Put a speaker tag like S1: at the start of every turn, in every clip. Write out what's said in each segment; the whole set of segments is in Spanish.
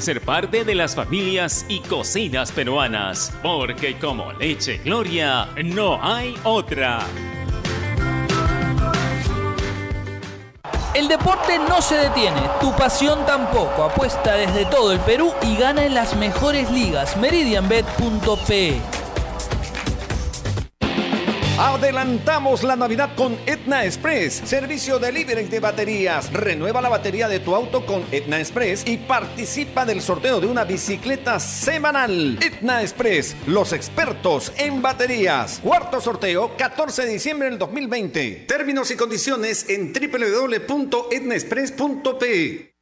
S1: ser parte de las familias y cocinas peruanas, porque como leche Gloria no hay otra.
S2: El deporte no se detiene, tu pasión tampoco. Apuesta desde todo el Perú y gana en las mejores ligas. Meridianbet.pe
S3: Adelantamos la Navidad con Etna Express, servicio de líderes de baterías. Renueva la batería de tu auto con Etna Express y participa del sorteo de una bicicleta semanal. Etna Express, los expertos en baterías. Cuarto sorteo, 14 de diciembre del 2020. Términos y condiciones en www.etnaexpress.pe.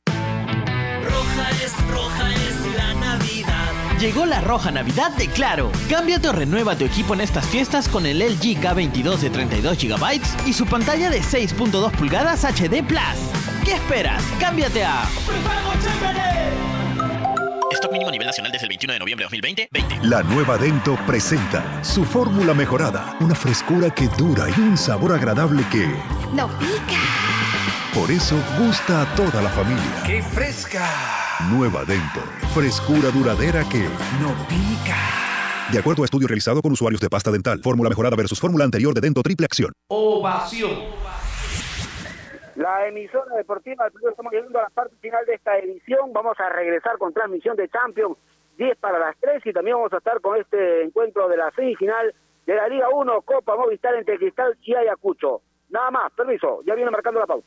S4: Llegó la roja Navidad de Claro. Cámbiate o renueva tu equipo en estas fiestas con el LG K22 de 32 GB y su pantalla de 6.2 pulgadas HD Plus. ¿Qué esperas? Cámbiate a
S5: Stock mínimo a nivel nacional desde el 21 de noviembre de 2020. 20.
S6: La nueva Dento presenta su fórmula mejorada, una frescura que dura y un sabor agradable que
S7: No pica.
S6: Por eso gusta a toda la familia.
S3: ¡Qué fresca!
S6: Nueva Dento, frescura duradera que
S3: No pica.
S6: De acuerdo a estudio realizado con usuarios de pasta dental, fórmula mejorada versus fórmula anterior de Dento Triple Acción.
S8: Ovación. La emisora deportiva del Perú, estamos llegando a la parte final de esta edición. Vamos a regresar con transmisión de Champions 10 para las 3 y también vamos a estar con este encuentro de la semifinal de la Liga 1 Copa Movistar entre Cristal y Ayacucho. Nada más, permiso, ya viene marcando la pausa.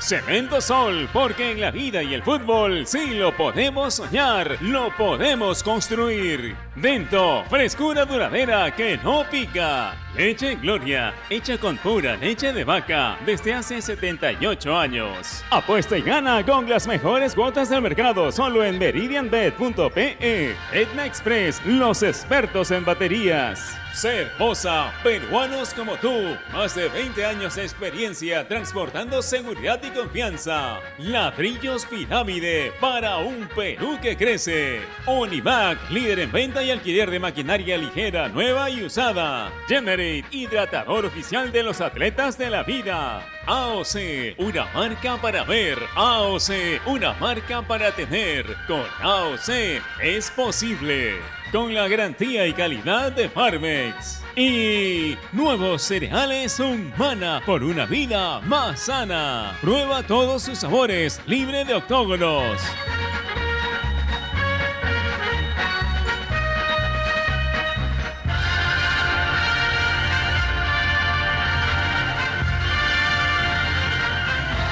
S1: Cemento Sol, porque en la vida y el fútbol sí lo podemos soñar, lo podemos construir. Dento, frescura duradera que no pica. Leche Gloria, hecha con pura leche de vaca desde hace 78 años. Apuesta y gana con las mejores cuotas del mercado solo en meridianbet.pe. Etna Express, los expertos en baterías. Cervosa, peruanos como tú, más de 20 años de experiencia transportando seguridad y confianza. Ladrillos Pirámide para un Perú que crece. Onivac, líder en venta y alquiler de maquinaria ligera, nueva y usada. Generate, hidratador oficial de los atletas de la vida. AOC, una marca para ver. AOC, una marca para tener. Con AOC es posible. Con la garantía y calidad de Farmex. Y nuevos cereales Humana por una vida más sana. Prueba todos sus sabores, libre de octógonos.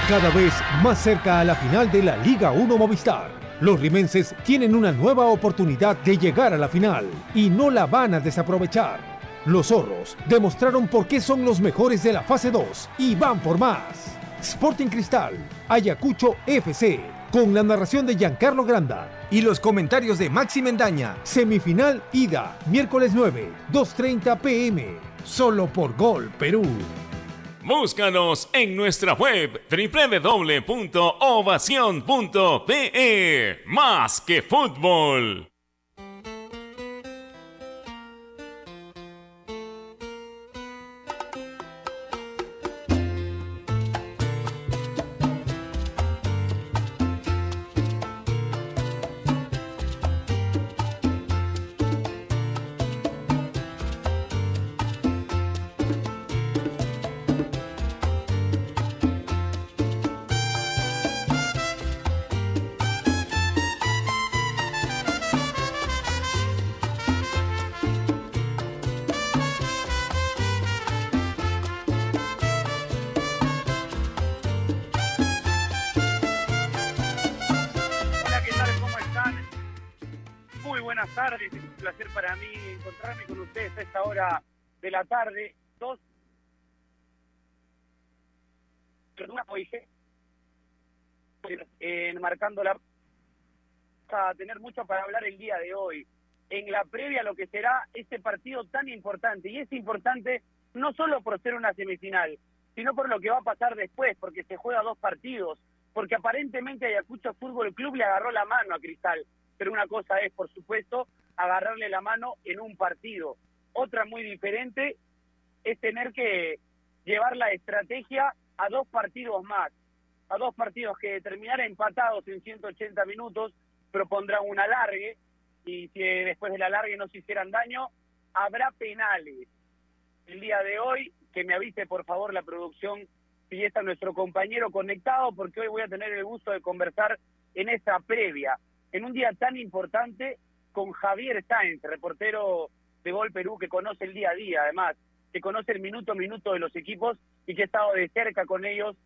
S9: Cada vez más cerca a la final de la Liga 1 Movistar. Los rimenses tienen una nueva oportunidad de llegar a la final y no la van a desaprovechar. Los zorros demostraron por qué son los mejores de la fase 2 y van por más. Sporting Cristal, Ayacucho FC, con la narración de Giancarlo Granda y los comentarios de Maxi Mendaña. Semifinal ida, miércoles 9, 2.30 pm, solo por Gol Perú.
S1: Búscanos en nuestra web www.ovacion.pe. Más que fútbol.
S8: Marcando la. a tener mucho para hablar el día de hoy. en la previa lo que será este partido tan importante. Y es importante no solo por ser una semifinal, sino por lo que va a pasar después, porque se juega dos partidos, porque aparentemente Ayacucho Fútbol Club le agarró la mano a Cristal, pero una cosa es, por supuesto, agarrarle la mano en un partido. Otra muy diferente es tener que llevar la estrategia a dos partidos más, a dos partidos que terminar empatados en 180 minutos, propondrán un alargue, y si después del alargue no se hicieran daño, habrá penales. El día de hoy, que me avise por favor la producción si está nuestro compañero conectado, porque hoy voy a tener el gusto de conversar en esta previa, en un día tan importante con Javier Sáenz, reportero de Gol Perú, que conoce el día a día, además, que conoce el minuto a minuto de los equipos y que ha estado de cerca con ellos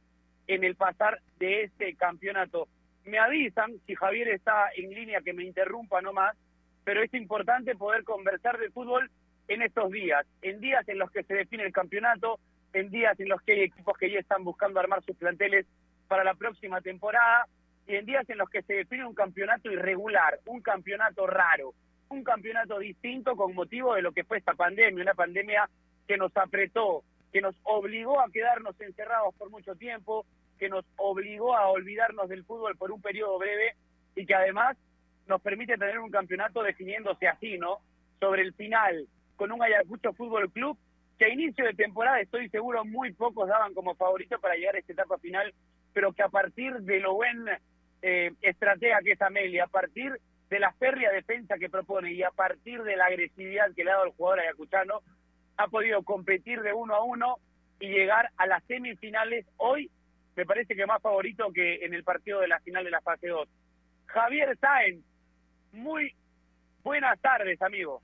S8: en el pasar de este campeonato. Me avisan si Javier está en línea que me interrumpa nomás, pero es importante poder conversar de fútbol en estos días, en días en los que se define el campeonato, en días en los que hay equipos que ya están buscando armar sus planteles para la próxima temporada y en días en los que se define un campeonato irregular, un campeonato raro, un campeonato distinto con motivo de lo que fue esta pandemia, una pandemia que nos apretó, que nos obligó a quedarnos encerrados por mucho tiempo, que nos obligó a olvidarnos del fútbol por un periodo breve y que además nos permite tener un campeonato definiéndose así, ¿no? Sobre el final, con un Ayacucho Fútbol Club que a inicio de temporada estoy seguro muy pocos daban como favorito para llegar a esta etapa final, pero que a partir de lo buen eh, estratega que es Amelia, a partir de la férrea defensa que propone y a partir de la agresividad que le ha dado el jugador ayacuchano, ha podido competir de uno a uno y llegar a las semifinales hoy me parece que más favorito que en el partido de la final de la fase 2. Javier Sáenz, muy buenas tardes, amigo.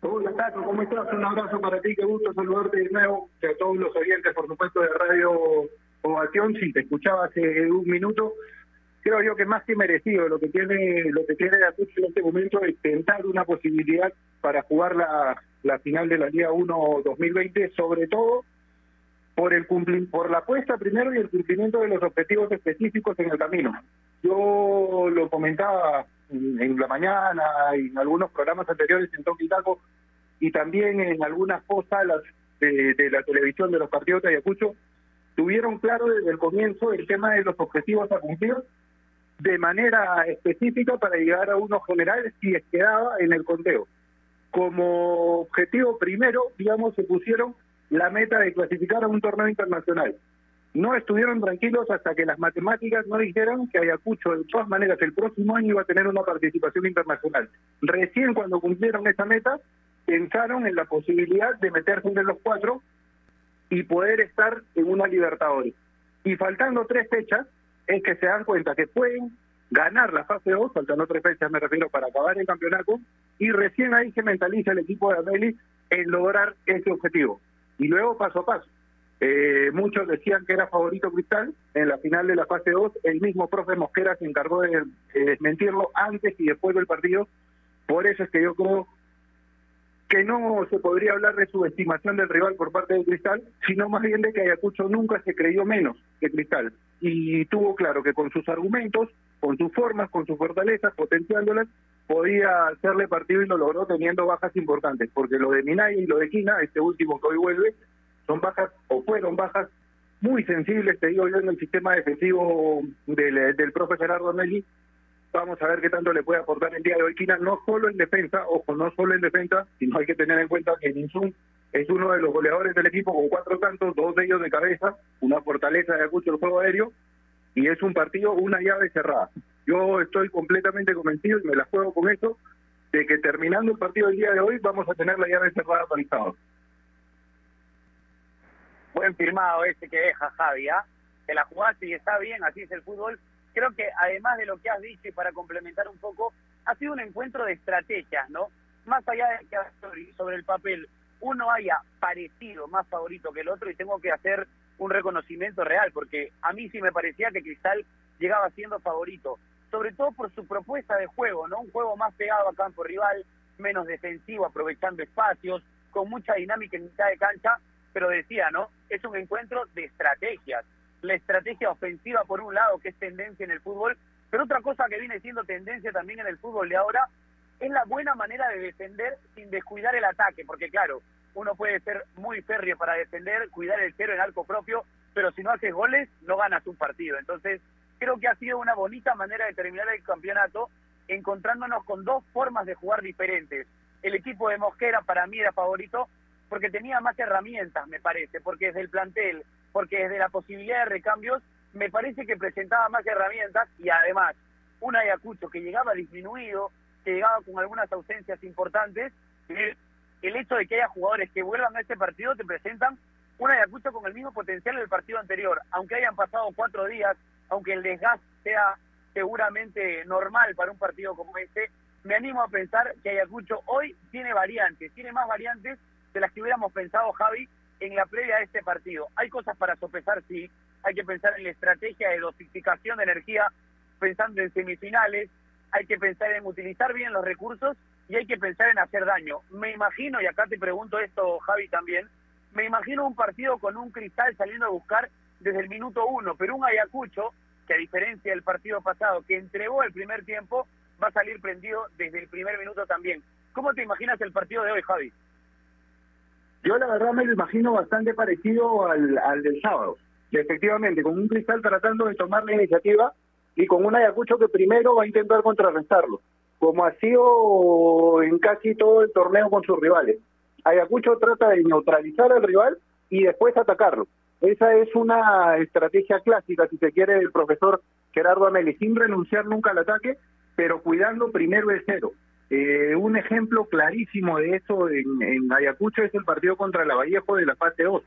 S7: Hola Tato, ¿cómo estás? Un abrazo para ti, qué gusto saludarte de nuevo, y a todos los oyentes, por supuesto, de Radio Ovación, si te escuchaba hace un minuto, creo yo que más que merecido lo que tiene lo que tiene Ayacucho en este momento es tentar una posibilidad para jugar la, la final de la Liga 1 2020, sobre todo por el por la apuesta primero y el cumplimiento de los objetivos específicos en el camino. Yo lo comentaba en, la mañana y en algunos programas anteriores en Toki Taco y también en algunas posalas de, de la televisión de los partidos de Ayacucho, tuvieron claro desde el comienzo el tema de los objetivos a cumplir de manera específica para llegar a uno general es quedaba en el conteo. Como objetivo primero, digamos, se pusieron la meta de clasificar a un torneo internacional. No estuvieron tranquilos hasta que las matemáticas no dijeron que Ayacucho, de todas maneras, el próximo año iba a tener una participación internacional. Recién cuando cumplieron esa meta, pensaron en la posibilidad de meterse entre los cuatro y poder estar en una Libertadores. Y faltando tres fechas, es que se dan cuenta que pueden ganar la fase 2, faltando tres fechas me refiero para acabar el campeonato, y recién ahí se mentaliza el equipo de Ameli en lograr ese objetivo. Y luego paso a paso. Eh, muchos decían que era favorito Cristal en la final de la fase 2. El mismo profe Mosquera se encargó de, desmentirlo antes y después del partido. Por eso es que yo creo que no se podría hablar de subestimación del rival por parte de Cristal, sino más bien de que Ayacucho nunca se creyó menos que Cristal. Y tuvo claro que con sus argumentos, con sus formas, con sus fortalezas, potenciándolas, podía hacerle partido y lo logró teniendo bajas importantes, porque lo de Minay y lo de Quina, este último que hoy vuelve, son bajas o fueron bajas muy sensibles, te digo yo, en el sistema defensivo del, del profe Gerardo Nelly. Vamos a ver qué tanto le puede aportar el día de hoy Quina, no solo en defensa, ojo, no solo en defensa, sino hay que tener en cuenta que Ninsun es uno de los goleadores del equipo con cuatro tantos, dos de ellos de cabeza, una fortaleza de acucho el juego aéreo, y es un partido, una llave cerrada. Yo estoy completamente convencido y me la juego con eso, de que terminando el partido del día de hoy vamos a tener la llave cerrada para el sábado.
S8: Buen firmado ese que deja Javi, ¿ah? Que la jugaste y está bien, así es el fútbol. Creo que además de lo que has dicho para complementar un poco, ha sido un encuentro de estrategias, ¿no? Más allá de que sobre el papel uno haya parecido más favorito que el otro y tengo que hacer un reconocimiento real, porque a mí sí me parecía que Cristal llegaba siendo favorito, sobre todo por su propuesta de juego, ¿no? Un juego más pegado a campo rival, menos defensivo, aprovechando espacios, con mucha dinámica en mitad de cancha, pero decía, ¿no? Es un encuentro de estrategias. La estrategia ofensiva, por un lado, que es tendencia en el fútbol, pero otra cosa que viene siendo tendencia también en el fútbol de ahora es la buena manera de defender sin descuidar el ataque, porque claro, uno puede ser muy férreo para defender, cuidar el cero en arco propio, pero si no haces goles, no ganas un partido. Entonces, creo que ha sido una bonita manera de terminar el campeonato, encontrándonos con dos formas de jugar diferentes. El equipo de Mosquera para mí era favorito porque tenía más herramientas, me parece, porque desde el plantel, porque desde la posibilidad de recambios, me parece que presentaba más herramientas y además un Ayacucho que llegaba disminuido, que llegaba con algunas ausencias importantes, el hecho de que haya jugadores que vuelvan a este partido te presentan un Ayacucho con el mismo potencial del partido anterior, aunque hayan pasado cuatro días, aunque el desgaste sea seguramente normal para un partido como este, me animo a pensar que Ayacucho hoy tiene variantes, tiene más variantes de las que hubiéramos pensado, Javi, en la previa de este partido. Hay cosas para sopesar, sí, hay que pensar en la estrategia de dosificación de energía, pensando en semifinales, hay que pensar en utilizar bien los recursos y hay que pensar en hacer daño. Me imagino, y acá te pregunto esto, Javi, también, me imagino un partido con un cristal saliendo a buscar desde el minuto uno, pero un Ayacucho, que a diferencia del partido pasado, que entregó el primer tiempo, va a salir prendido desde el primer minuto también. ¿Cómo te imaginas el partido de hoy, Javi?
S7: Yo la verdad me lo imagino bastante parecido al, del sábado. efectivamente, con un cristal tratando de tomar la iniciativa y con un Ayacucho que primero va a intentar contrarrestarlo, como ha sido en casi todo el torneo con sus rivales. Ayacucho trata de neutralizar al rival y después atacarlo. Esa es una estrategia clásica, si se quiere, del profesor Gerardo Ameli, sin renunciar nunca al ataque, pero cuidando primero el cero. Eh, un ejemplo clarísimo de eso en, Ayacucho es el partido contra la Vallejo de la fase 2.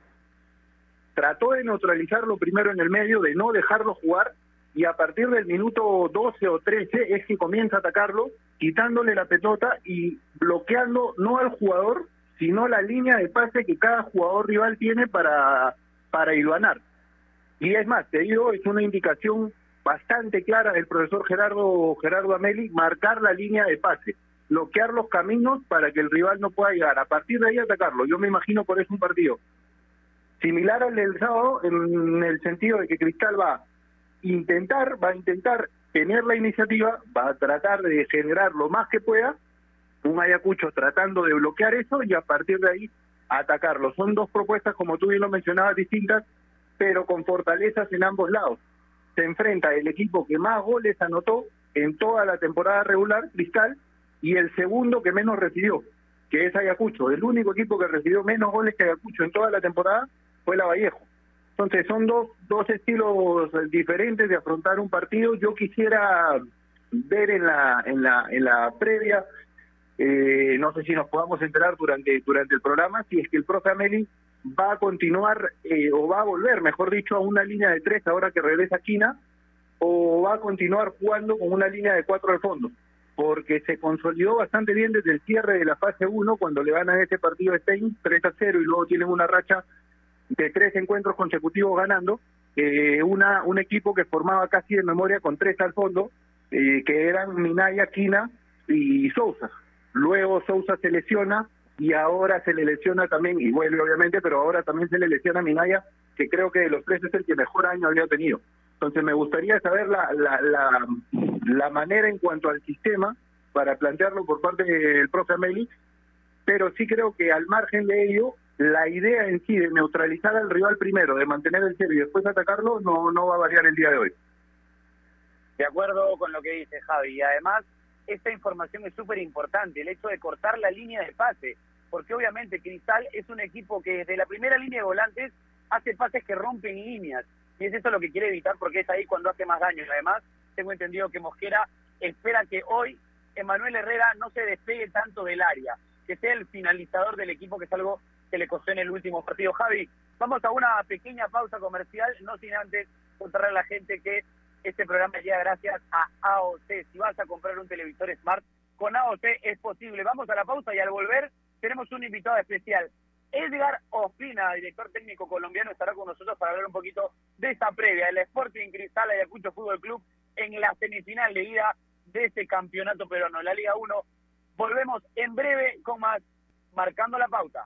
S7: Trató de neutralizarlo primero en el medio, de no dejarlo jugar, y a partir del minuto 12 o 13 es que comienza a atacarlo, quitándole la pelota y bloqueando no al jugador, sino la línea de pase que cada jugador rival tiene para, para iluanar. Y es más, te digo, es una indicación bastante clara del profesor Gerardo, Gerardo Ameli, marcar la línea de pase, bloquear los caminos para que el rival no pueda llegar. A partir de ahí atacarlo. Yo me imagino por eso un partido similar al del sábado en el sentido de que Cristal va a intentar, va a intentar tener la iniciativa, va a tratar de generar lo más que pueda un Ayacucho tratando de bloquear eso y a partir de ahí atacarlo. Son dos propuestas, como tú bien lo mencionabas, distintas, pero con fortalezas en ambos lados. Se enfrenta el equipo que más goles anotó en toda la temporada regular, Cristal, y el segundo que menos recibió, que es Ayacucho. El único equipo que recibió menos goles que Ayacucho en toda la temporada fue la Vallejo. Entonces son dos, dos estilos diferentes de afrontar un partido. Yo quisiera ver en la, en la, en la previa eh, no sé si nos podamos enterar durante, durante el programa si es que el profe Ameli va a continuar eh, o va a volver, mejor dicho, a una línea de tres ahora que regresa Quina o va a continuar jugando con una línea de cuatro al fondo, porque se consolidó bastante bien desde el cierre de la fase 1 cuando le ganan ese partido de Stein 3 a 0 y luego tienen una racha de tres encuentros consecutivos ganando, eh, una un equipo que formaba casi de memoria con tres al fondo, eh, que eran Minaya, Quina y Sousa. Luego Sousa se lesiona y ahora se le lesiona también, y vuelve obviamente, pero ahora también se le lesiona a Minaya, que creo que de los tres es el que mejor año había tenido. Entonces me gustaría saber la, la, la, la manera en cuanto al sistema para plantearlo por parte del profe Ameli, pero sí creo que al margen de ello, la idea en sí de neutralizar al rival primero, de mantener el cero y después atacarlo, no, no va a variar el día de hoy.
S8: De acuerdo con lo que dice Javi, y además esta información es súper importante, el hecho de cortar la línea de pase, porque obviamente Cristal es un equipo que desde la primera línea de volantes hace pases que rompen líneas, y es eso lo que quiere evitar porque es ahí cuando hace más daño. Además, tengo entendido que Mosquera espera que hoy Emanuel Herrera no se despegue tanto del área, que sea el finalizador del equipo, que es algo que le costó en el último partido. Javi, vamos a una pequeña pausa comercial, no sin antes contarle a la gente que este programa llega gracias a AOT. Si vas a comprar un televisor Smart, con AOT es posible. Vamos a la pausa y al volver tenemos un invitado especial. Edgar Ospina, director técnico colombiano, estará con nosotros para hablar un poquito de esta previa, el Sporting Cristal Ayacucho Fútbol Club en la semifinal de ida de este campeonato peruano, la Liga 1. Volvemos en breve con más Marcando la Pauta.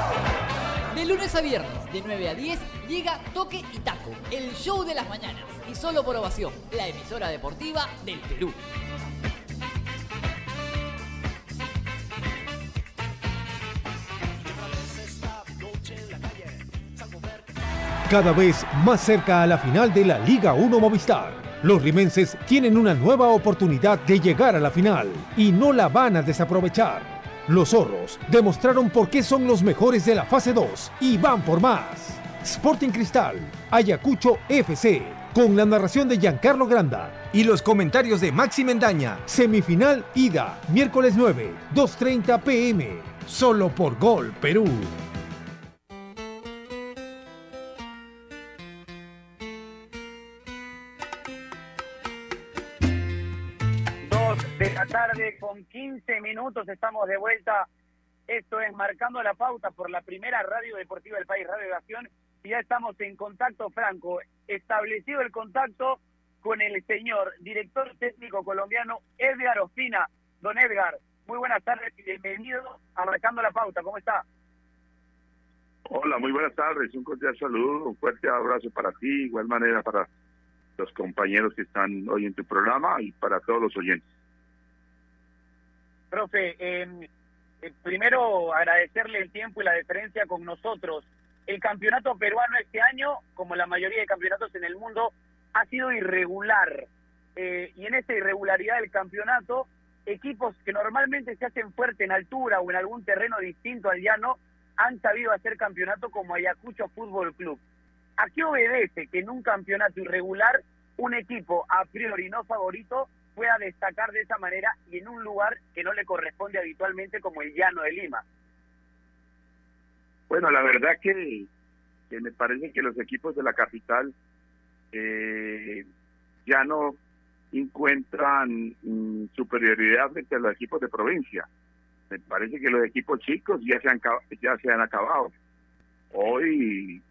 S10: De lunes a viernes, de 9 a 10, llega Toque y Taco, el show de las mañanas. Y solo por ovación, la emisora deportiva del Perú.
S9: Cada vez más cerca a la final de la Liga 1 Movistar. Los rimenses tienen una nueva oportunidad de llegar a la final y no la van a desaprovechar. Los zorros demostraron por qué son los mejores de la fase 2 y van por más. Sporting Cristal, Ayacucho FC, con la narración de Giancarlo Granda y los comentarios de Maxi Mendaña. Semifinal ida, miércoles 9, 2.30 pm, solo por Gol Perú.
S8: De la tarde con 15 minutos estamos de vuelta. Esto es Marcando la Pauta por la primera radio deportiva del país, Radio Nación. Y ya estamos en contacto franco. Establecido el contacto con el señor director técnico colombiano Edgar Ospina. Don Edgar, muy buenas tardes y bienvenido a Marcando la Pauta. ¿Cómo está?
S11: Hola, muy buenas tardes. Un cordial saludo, un fuerte abrazo para ti, igual manera para los compañeros que están hoy en tu programa y para todos los oyentes.
S8: Profe, eh, eh, primero agradecerle el tiempo y la deferencia con nosotros. El campeonato peruano este año, como la mayoría de campeonatos en el mundo, ha sido irregular. Eh, y en esa irregularidad del campeonato, equipos que normalmente se hacen fuerte en altura o en algún terreno distinto al llano, han sabido hacer campeonato como Ayacucho Fútbol Club. ¿A qué obedece que en un campeonato irregular un equipo a priori no favorito pueda destacar de esa manera y en un lugar que no le corresponde habitualmente como el llano de Lima?
S11: Bueno, la verdad que, que me parece que los equipos de la capital eh, ya no encuentran mm, superioridad frente a los equipos de provincia. Me parece que los equipos chicos ya se han, ya se han acabado. Hoy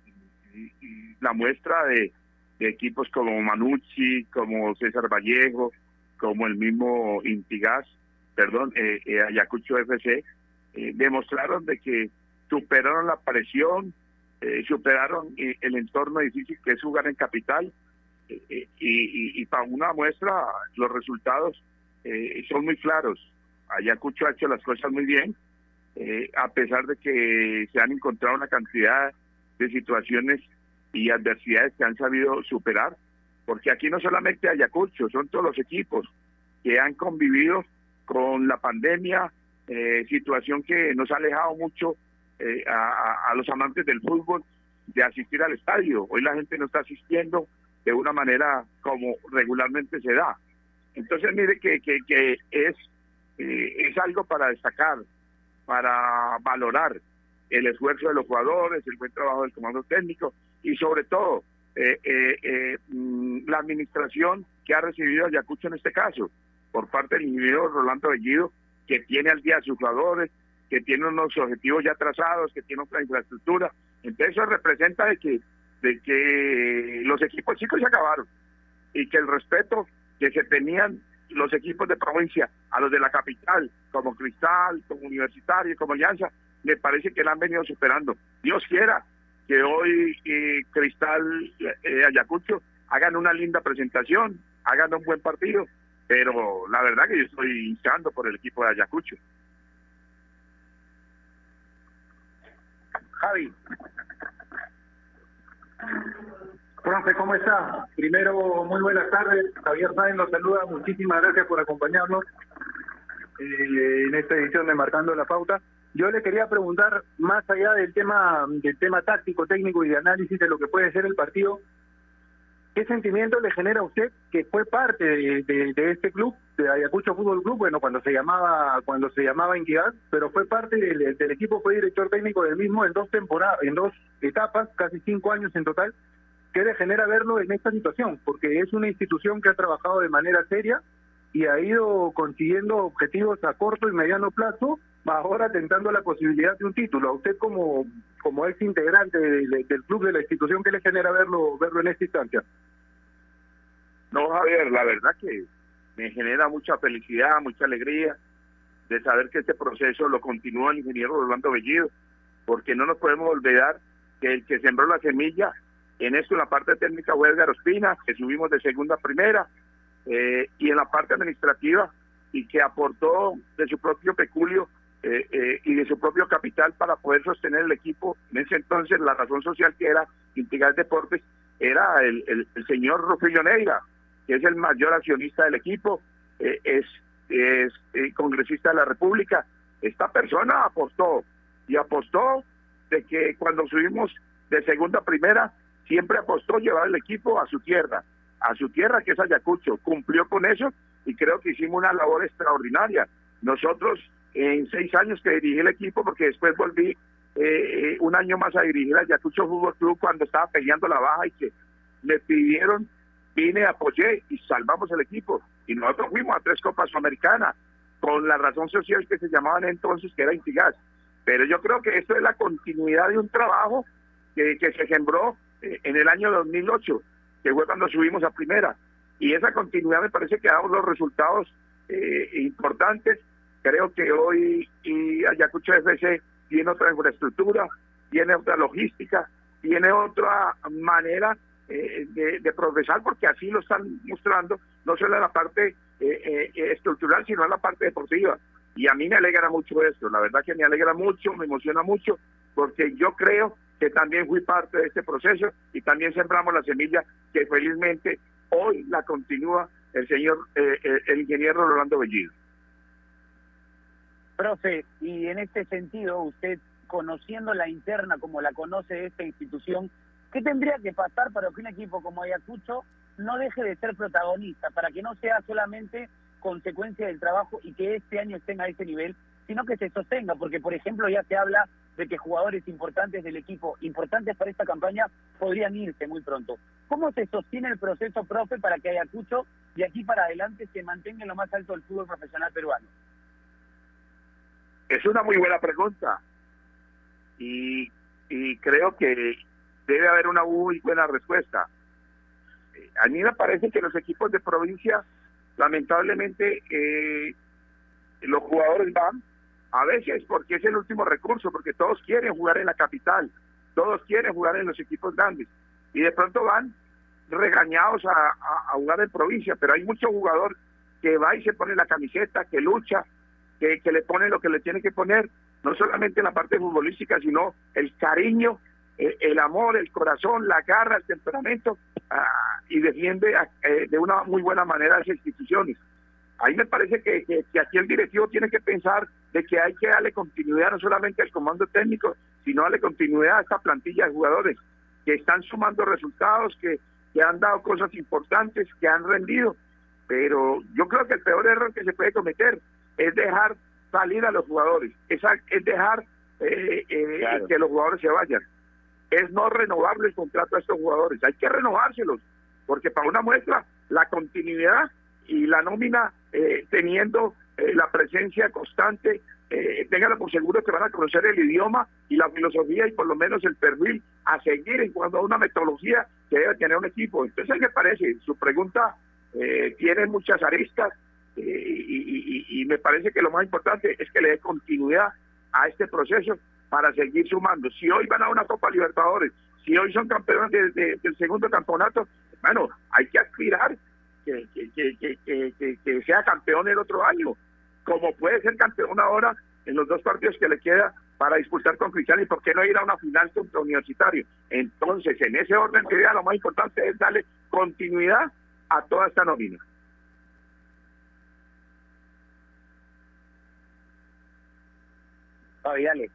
S11: y- la muestra de equipos como Manucci, como César Vallejo, como el mismo Intigas, perdón, eh, eh, Ayacucho FC, eh, demostraron de que superaron la presión, eh, superaron el entorno difícil que es jugar en capital y, y- para una muestra los resultados son muy claros. Ayacucho ha hecho las cosas muy bien, a pesar de que se han encontrado una cantidad de situaciones y adversidades que han sabido superar, porque aquí no solamente Ayacucho, son todos los equipos que han convivido con la pandemia, eh, situación que nos ha alejado mucho eh, a, los amantes del fútbol de asistir al estadio. Hoy la gente no está asistiendo de una manera como regularmente se da. Entonces, mire que, eh, es algo para destacar, para valorar el esfuerzo de los jugadores, el buen trabajo del comando técnico y sobre todo la administración que ha recibido Ayacucho en este caso, por parte del ingeniero Rolando Bellido, que tiene al día a sus jugadores, que tiene unos objetivos ya trazados, que tiene otra infraestructura. Entonces eso representa de que, de que los equipos chicos se acabaron y que el respeto que se tenían los equipos de provincia a los de la capital, como Cristal, como Universitario, como Alianza, me parece que la han venido superando. Dios quiera que hoy eh, Cristal eh, Ayacucho hagan una linda presentación, hagan un buen partido, pero la verdad que yo estoy hinchando por el equipo de Ayacucho.
S8: Javi,
S7: Profe, ¿cómo está? Primero, muy buenas tardes. Javier Sáenz los saluda. Muchísimas gracias por acompañarnos eh, en esta edición de Marcando la Pauta. Yo le quería preguntar, más allá del tema del tema táctico, técnico y de análisis de lo que puede ser el partido, ¿qué sentimiento le genera a usted que fue parte de, este club, de Ayacucho Fútbol Club, bueno, cuando se llamaba cuando se llamaba Inquidad, pero fue parte del, del equipo, fue director técnico del mismo en dos temporadas, en dos etapas, casi cinco años en total? ¿Qué le genera verlo en esta situación? Porque es una institución que ha trabajado de manera seria y ha ido consiguiendo objetivos a corto y mediano plazo, ahora tentando la posibilidad de un título. A usted como como ex integrante de- de- del club de la institución, ¿qué le genera verlo verlo en esta instancia?
S11: No, Javier, la verdad que me genera mucha felicidad, mucha alegría de saber que este proceso lo continúa el ingeniero Orlando Bellido, porque no nos podemos olvidar que el que sembró la semilla en esto, en la parte técnica, fue Edgar Ospina, que subimos de segunda a primera, eh, y en la parte administrativa, y que aportó de su propio peculio eh, eh, y de su propio capital para poder sostener el equipo. En ese entonces, la razón social que era Integral Deportes era el, el, señor Rufilio Neira, que es el mayor accionista del equipo, eh, es, es eh, congresista de la República. Esta persona apostó y apostó de que cuando subimos de segunda a primera, siempre apostó llevar el equipo a su tierra, a su tierra que es Ayacucho. Cumplió con eso y creo que hicimos una labor extraordinaria. Nosotros, en seis años que dirigí el equipo, porque después volví eh, un año más a dirigir a Ayacucho Fútbol Club cuando estaba peleando la baja y que me pidieron, vine, apoyé y salvamos el equipo. Y nosotros fuimos a tres Copas Sudamericanas con la razón social que se llamaban entonces, que era Intigas. Pero yo creo que esto es la continuidad de un trabajo que, que se sembró eh, en el año 2008, que fue cuando subimos a primera. Y esa continuidad me parece que ha dado los resultados eh, importantes. Creo que hoy y Ayacucho FC tiene otra infraestructura, tiene otra logística, tiene otra manera eh, de, progresar, porque así lo están mostrando, no solo en la parte eh, eh, estructural, sino en la parte deportiva. Y a mí me alegra mucho esto, la verdad que me alegra mucho, me emociona mucho, porque yo creo que también fui parte de este proceso y también sembramos la semilla que felizmente hoy la continúa el señor, el ingeniero Rolando Bellido.
S8: Profe, y en este sentido, usted conociendo la interna como la conoce esta institución, ¿qué tendría que pasar para que un equipo como Ayacucho no deje de ser protagonista, para que no sea solamente consecuencia del trabajo y que este año estén a ese nivel, sino que se sostenga? Porque, por ejemplo, ya se habla de que jugadores importantes del equipo, importantes para esta campaña, podrían irse muy pronto. ¿Cómo se sostiene el proceso, profe, para que Ayacucho de aquí para adelante se mantenga en lo más alto del fútbol profesional peruano?
S11: Es una muy buena pregunta y, y creo que debe haber una muy buena respuesta. A mí me parece que los equipos de provincia, lamentablemente, eh, los jugadores van a veces porque es el último recurso, porque todos quieren jugar en la capital, todos quieren jugar en los equipos grandes y de pronto van regañados a, a- a jugar en provincia, pero hay mucho jugador que va y se pone la camiseta, que lucha, que, le pone lo que le tiene que poner, no solamente en la parte futbolística, sino el cariño, eh, el amor, el corazón, la garra, el temperamento, ah, y defiende ah, eh, de una muy buena manera esas instituciones. Ahí me parece que, que- que aquí el directivo tiene que pensar de que hay que darle continuidad no solamente al comando técnico, sino darle continuidad a esta plantilla de jugadores que están sumando resultados, que, que han dado cosas importantes, que han rendido. Pero yo creo que el peor error que se puede cometer es dejar salir a los jugadores, es, es dejar eh, eh, que los jugadores se vayan, es no renovarle el contrato a estos jugadores, hay que renovárselos, porque para una muestra, la continuidad y la nómina eh, teniendo eh, la presencia constante, eh, ténganlo por seguro que van a conocer el idioma y la filosofía y por lo menos el perfil a seguir en cuanto a una metodología que debe tener un equipo. Entonces, ¿qué parece? Su pregunta eh, tiene muchas aristas y, y- y- me parece que lo más importante es que le dé continuidad a este proceso para seguir sumando. Si hoy van a una Copa Libertadores, si hoy son campeones de- de- del segundo campeonato, bueno, hay que aspirar que, que, que, que, sea campeón el otro año, como puede ser campeón ahora en los dos partidos que le queda para disputar con Cristal y por qué no ir a una final contra Universitario. Entonces, en ese orden de idea, lo más importante es darle continuidad a toda esta nómina.
S7: Fabi, dale.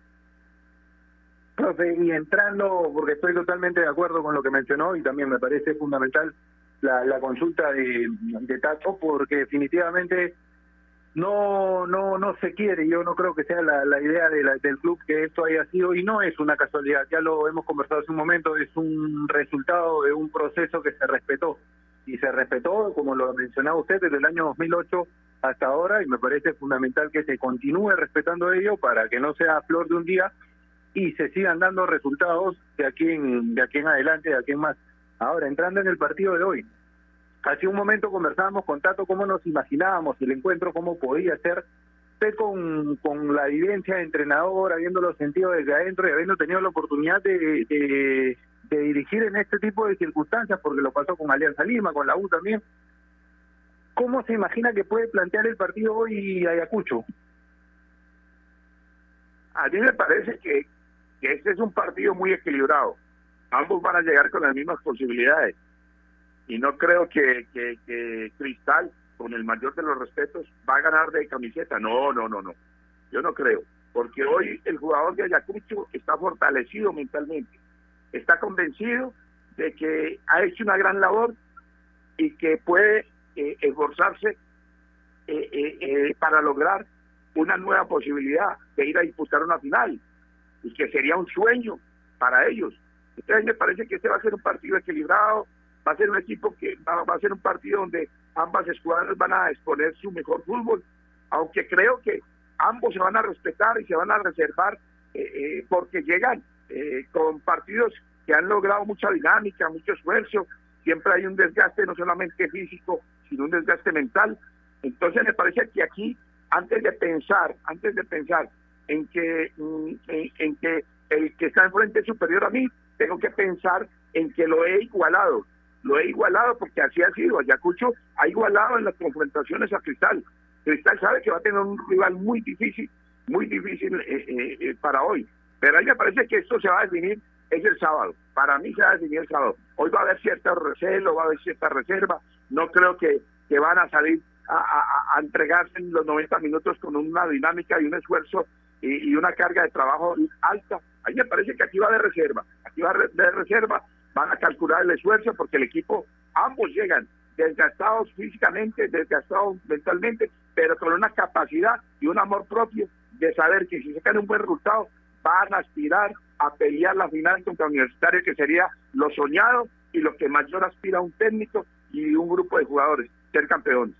S7: Profe, y entrando, porque estoy totalmente de acuerdo con lo que mencionó y también me parece fundamental la, la consulta de, de Tato, porque definitivamente no no no se quiere, yo no creo que sea la, idea del club que esto haya sido y no es una casualidad, ya lo hemos conversado hace un momento, es un resultado de un proceso que se respetó y se respetó, como lo mencionaba usted, desde el año 2008 hasta ahora y me parece fundamental que se continúe respetando ello para que no sea flor de un día y se sigan dando resultados de aquí en, de aquí en adelante, de aquí en más. Ahora, entrando en el partido de hoy, hace un momento conversábamos con Tato cómo nos imaginábamos el encuentro, cómo podía ser. Usted con, con la vivencia de entrenador, habiéndolo sentido desde adentro y habiendo tenido la oportunidad de, de, de dirigir en este tipo de circunstancias, porque lo pasó con Alianza Lima, con la U también, ¿cómo se imagina que puede plantear el partido hoy Ayacucho?
S11: A mí me parece que, que este es un partido muy equilibrado. Ambos van a llegar con las mismas posibilidades. Y no creo que, que, que Cristal, con el mayor de los respetos, va a ganar de camiseta. No, no, no, no. Yo no creo. Porque hoy el jugador de Ayacucho está fortalecido mentalmente. Está convencido de que ha hecho una gran labor y que puede eh, esforzarse eh, eh, eh, para lograr una nueva posibilidad de ir a disputar una final y que sería un sueño para ellos. Entonces me parece que este va a ser un partido equilibrado, va a ser un equipo que va, a ser un partido donde ambas escuadras van a exponer su mejor fútbol, aunque creo que ambos se van a respetar y se van a reservar eh, eh, porque llegan eh, con partidos que han logrado mucha dinámica, mucho esfuerzo, siempre hay un desgaste no solamente físico, sino un desgaste mental. Entonces me parece que aquí, antes de pensar, antes de pensar en que, mm, en, que el que está enfrente es superior a mí, tengo que pensar en que lo he igualado. Lo he igualado porque así ha sido. Ayacucho ha igualado en las confrontaciones a Cristal. Cristal sabe que va a tener un rival muy difícil, muy difícil eh, eh, eh, para hoy. Pero a mí me parece que esto se va a definir es el sábado. Para mí se va a definir el sábado. Hoy va a haber cierta recelo, va a haber cierta reserva. No creo que, que van a salir a, a, a entregarse en los 90 minutos con una dinámica y un esfuerzo y, y una carga de trabajo alta. A mí me parece que aquí va de reserva. Aquí va de reserva. Van a calcular el esfuerzo porque el equipo, ambos llegan desgastados físicamente, desgastados mentalmente, pero con una capacidad y un amor propio de saber que si sacan un buen resultado van a aspirar a pelear la final contra Universitario, que sería lo soñado y lo que mayor aspira un técnico y un grupo de jugadores, ser campeones.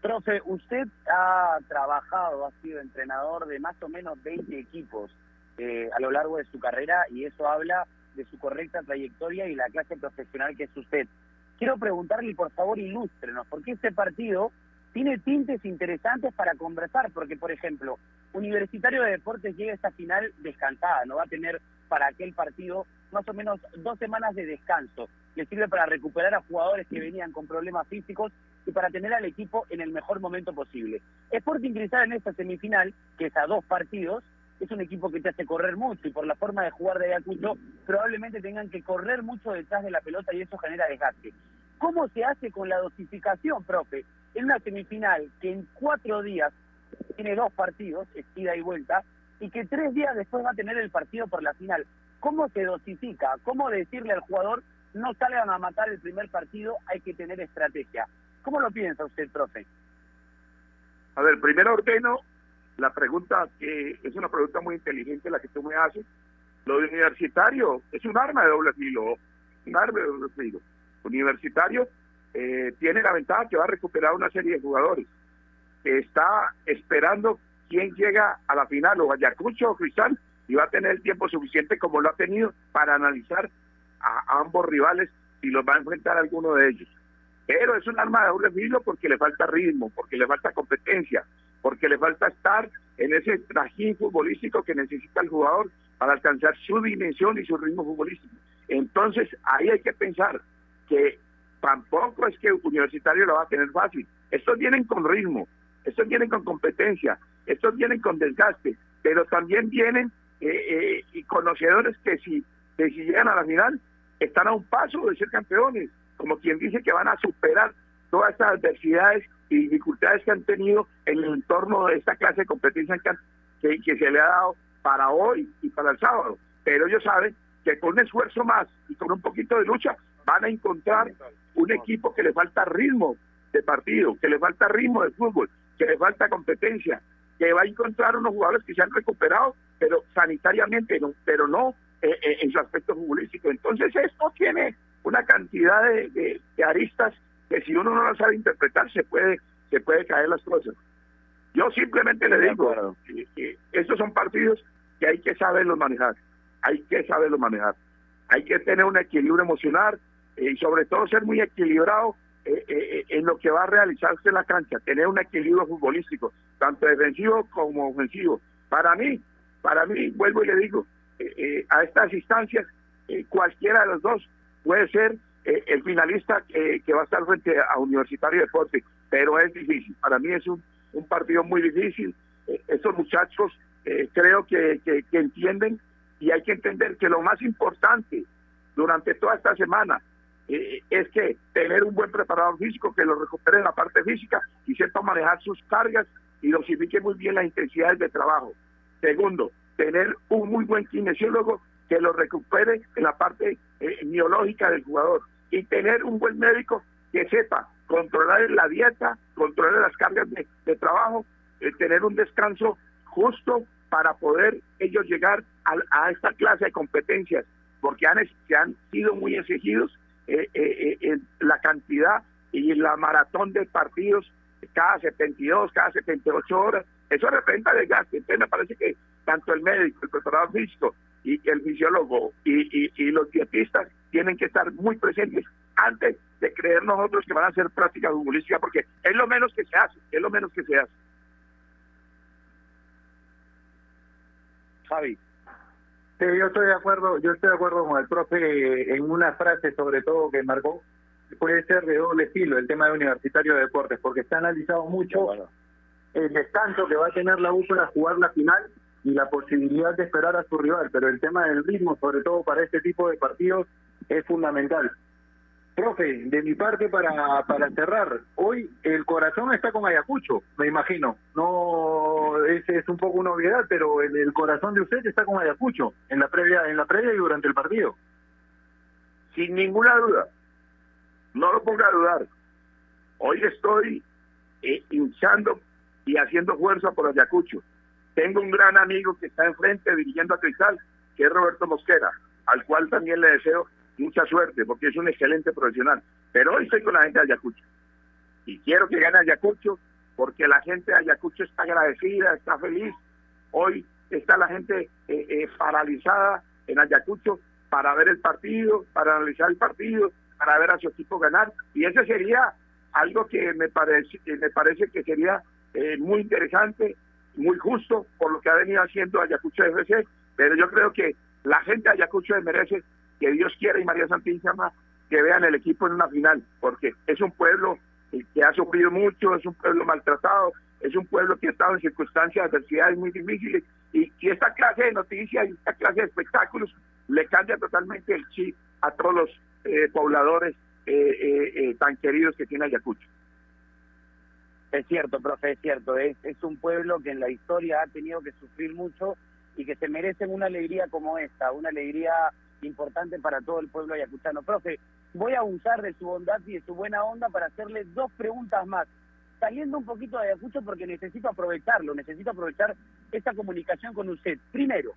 S8: Profe, usted ha trabajado, ha sido entrenador de más o menos 20 equipos eh, a lo largo de su carrera y eso habla de su correcta trayectoria y la clase profesional que es usted. Quiero preguntarle, por favor, ilústrenos, porque este partido tiene tintes interesantes para conversar, porque, por ejemplo, Universitario de Deportes llega a esta final descansada, no va a tener para aquel partido más o menos dos semanas de descanso, que sirve para recuperar a jugadores que venían con problemas físicos y para tener al equipo en el mejor momento posible. Sporting Cristal en esta semifinal, que es a dos partidos, es un equipo que te hace correr mucho y por la forma de jugar de Ayacucho probablemente tengan que correr mucho detrás de la pelota y eso genera desgaste. ¿Cómo se hace con la dosificación, profe? En una semifinal que en cuatro días tiene dos partidos, es ida y vuelta, y que tres días después va a tener el partido por la final. ¿Cómo se dosifica? ¿Cómo decirle al jugador no salgan a matar el primer partido, hay que tener estrategia? ¿Cómo lo piensa usted, profe?
S11: A ver, primero ordeno la pregunta que es una pregunta muy inteligente la que tú me haces. Lo de universitario es un arma de doble filo, un arma de doble filo. Universitario eh, tiene la ventaja que va a recuperar una serie de jugadores. Está esperando quién llega a la final, o Ayacucho o Cristal, y va a tener el tiempo suficiente como lo ha tenido para analizar a, ambos rivales y los va a enfrentar alguno de ellos. Pero es un arma de doble filo porque le falta ritmo, porque le falta competencia, porque le falta estar en ese trajín futbolístico que necesita el jugador para alcanzar su dimensión y su ritmo futbolístico. Entonces, ahí hay que pensar que tampoco es que Universitario lo va a tener fácil. Estos vienen con ritmo, estos vienen con competencia, estos vienen con desgaste, pero también vienen eh, eh, y conocedores que si, que si llegan a la final están a un paso de ser campeones, como quien dice que van a superar todas estas adversidades y dificultades que han tenido en el entorno de esta clase de competencia que, se le ha dado para hoy y para el sábado. Pero ellos saben que con un esfuerzo más y con un poquito de lucha van a encontrar un equipo que le falta ritmo de partido, que le falta ritmo de fútbol, que le falta competencia, que va a encontrar unos jugadores que se han recuperado, pero sanitariamente, no, pero no eh, eh, en su aspecto futbolístico. Entonces esto tiene una cantidad de, aristas que si uno no las sabe interpretar se puede se puede caer las cosas. Yo simplemente le digo que, estos son partidos que hay que saberlos manejar, hay que saberlos manejar, hay que tener un equilibrio emocional eh, y sobre todo ser muy equilibrado en lo que va a realizarse en la cancha, tener un equilibrio futbolístico, tanto defensivo como ofensivo. Para mí, para mí, vuelvo y le digo, a estas instancias, cualquiera de los dos puede ser eh, el finalista que va a estar frente a Universitario de Deporte, pero es difícil. Para mí es un, partido muy difícil. Eh, estos muchachos eh, creo que, que, entienden y hay que entender que lo más importante durante toda esta semana es que tener un buen preparador físico que lo recupere en la parte física y sepa manejar sus cargas y dosifique muy bien las intensidades de trabajo. Segundo, tener un muy buen kinesiólogo que lo recupere en la parte eh, del jugador y tener un buen médico que sepa controlar la dieta, controlar las cargas de, trabajo, eh, tener un descanso justo para poder ellos llegar a, esta clase de competencias, porque han, han sido muy exigidos eh, en la cantidad y la maratón de partidos cada 72, cada 78 horas. Eso representa desgaste. Entonces me parece que tanto el médico, el preparador físico y el fisiólogo y, y, los dietistas tienen que estar muy presentes antes de creer nosotros que van a hacer práctica futbolística porque es lo menos que se hace, es lo menos que se hace.
S7: Javi. Sí, yo estoy de acuerdo, yo estoy de acuerdo con el profe en una frase sobre todo que marcó, puede ser de doble estilo el tema de Universitario de Deportes, porque está analizado mucho el descanso que va a tener la U para jugar la final y la posibilidad de esperar a su rival, pero el tema del ritmo, sobre todo para este tipo de partidos, es fundamental. Profe, de mi parte para, para cerrar, hoy el corazón está con Ayacucho, me imagino. No es, es un poco una obviedad, pero el, corazón de usted está con Ayacucho en la previa en la previa y durante el partido.
S11: Sin ninguna duda. No lo ponga a dudar. Hoy estoy eh, hinchando y haciendo fuerza por Ayacucho tengo un gran amigo que está enfrente dirigiendo a Cristal, que es Roberto Mosquera, al cual también le deseo mucha suerte, porque es un excelente profesional. Pero hoy estoy con la gente de Ayacucho. Y quiero que gane Ayacucho, porque la gente de Ayacucho está agradecida, está feliz. Hoy está la gente eh, eh, paralizada en Ayacucho para ver el partido, para analizar el partido, para ver a su equipo ganar. Y ese sería algo que me parece, me parece que sería eh, muy interesante muy justo por lo que ha venido haciendo Ayacucho FC, pero yo creo que la gente de Ayacucho merece que Dios quiera y María Santísima que vean el equipo en una final, porque es un pueblo que ha sufrido mucho, es un pueblo maltratado, es un pueblo que ha estado en circunstancias, adversidades muy difíciles, y, esta clase de noticias y esta clase de espectáculos le cambia totalmente el chip a todos los eh, pobladores eh, eh, tan queridos que tiene Ayacucho.
S8: Es cierto, profe, es cierto. Es, es un pueblo que en la historia ha tenido que sufrir mucho y que se merecen una alegría como esta, una alegría importante para todo el pueblo ayacuchano. Profe, voy a abusar de su bondad y de su buena onda para hacerle dos preguntas más. Saliendo un poquito de Ayacucho porque necesito aprovecharlo, necesito aprovechar esta comunicación con usted. Primero,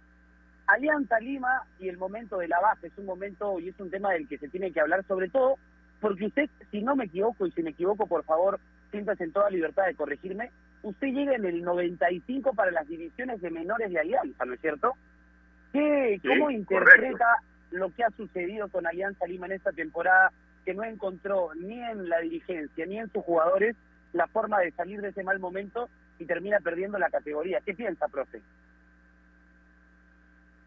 S8: Alianza Lima y el momento de la base es un momento y es un tema del que se tiene que hablar, sobre todo porque usted, si no me equivoco, y si me equivoco, por favor, siéntase en toda libertad de corregirme, usted llega en el 95 para las divisiones de menores de Alianza, ¿no es cierto? ¿Qué, ¿Cómo interpreta lo que ha sucedido con Alianza Lima en esta temporada, que no encontró ni en la dirigencia ni en sus jugadores la forma de salir de ese mal momento y termina perdiendo la categoría? ¿Qué piensa, profe?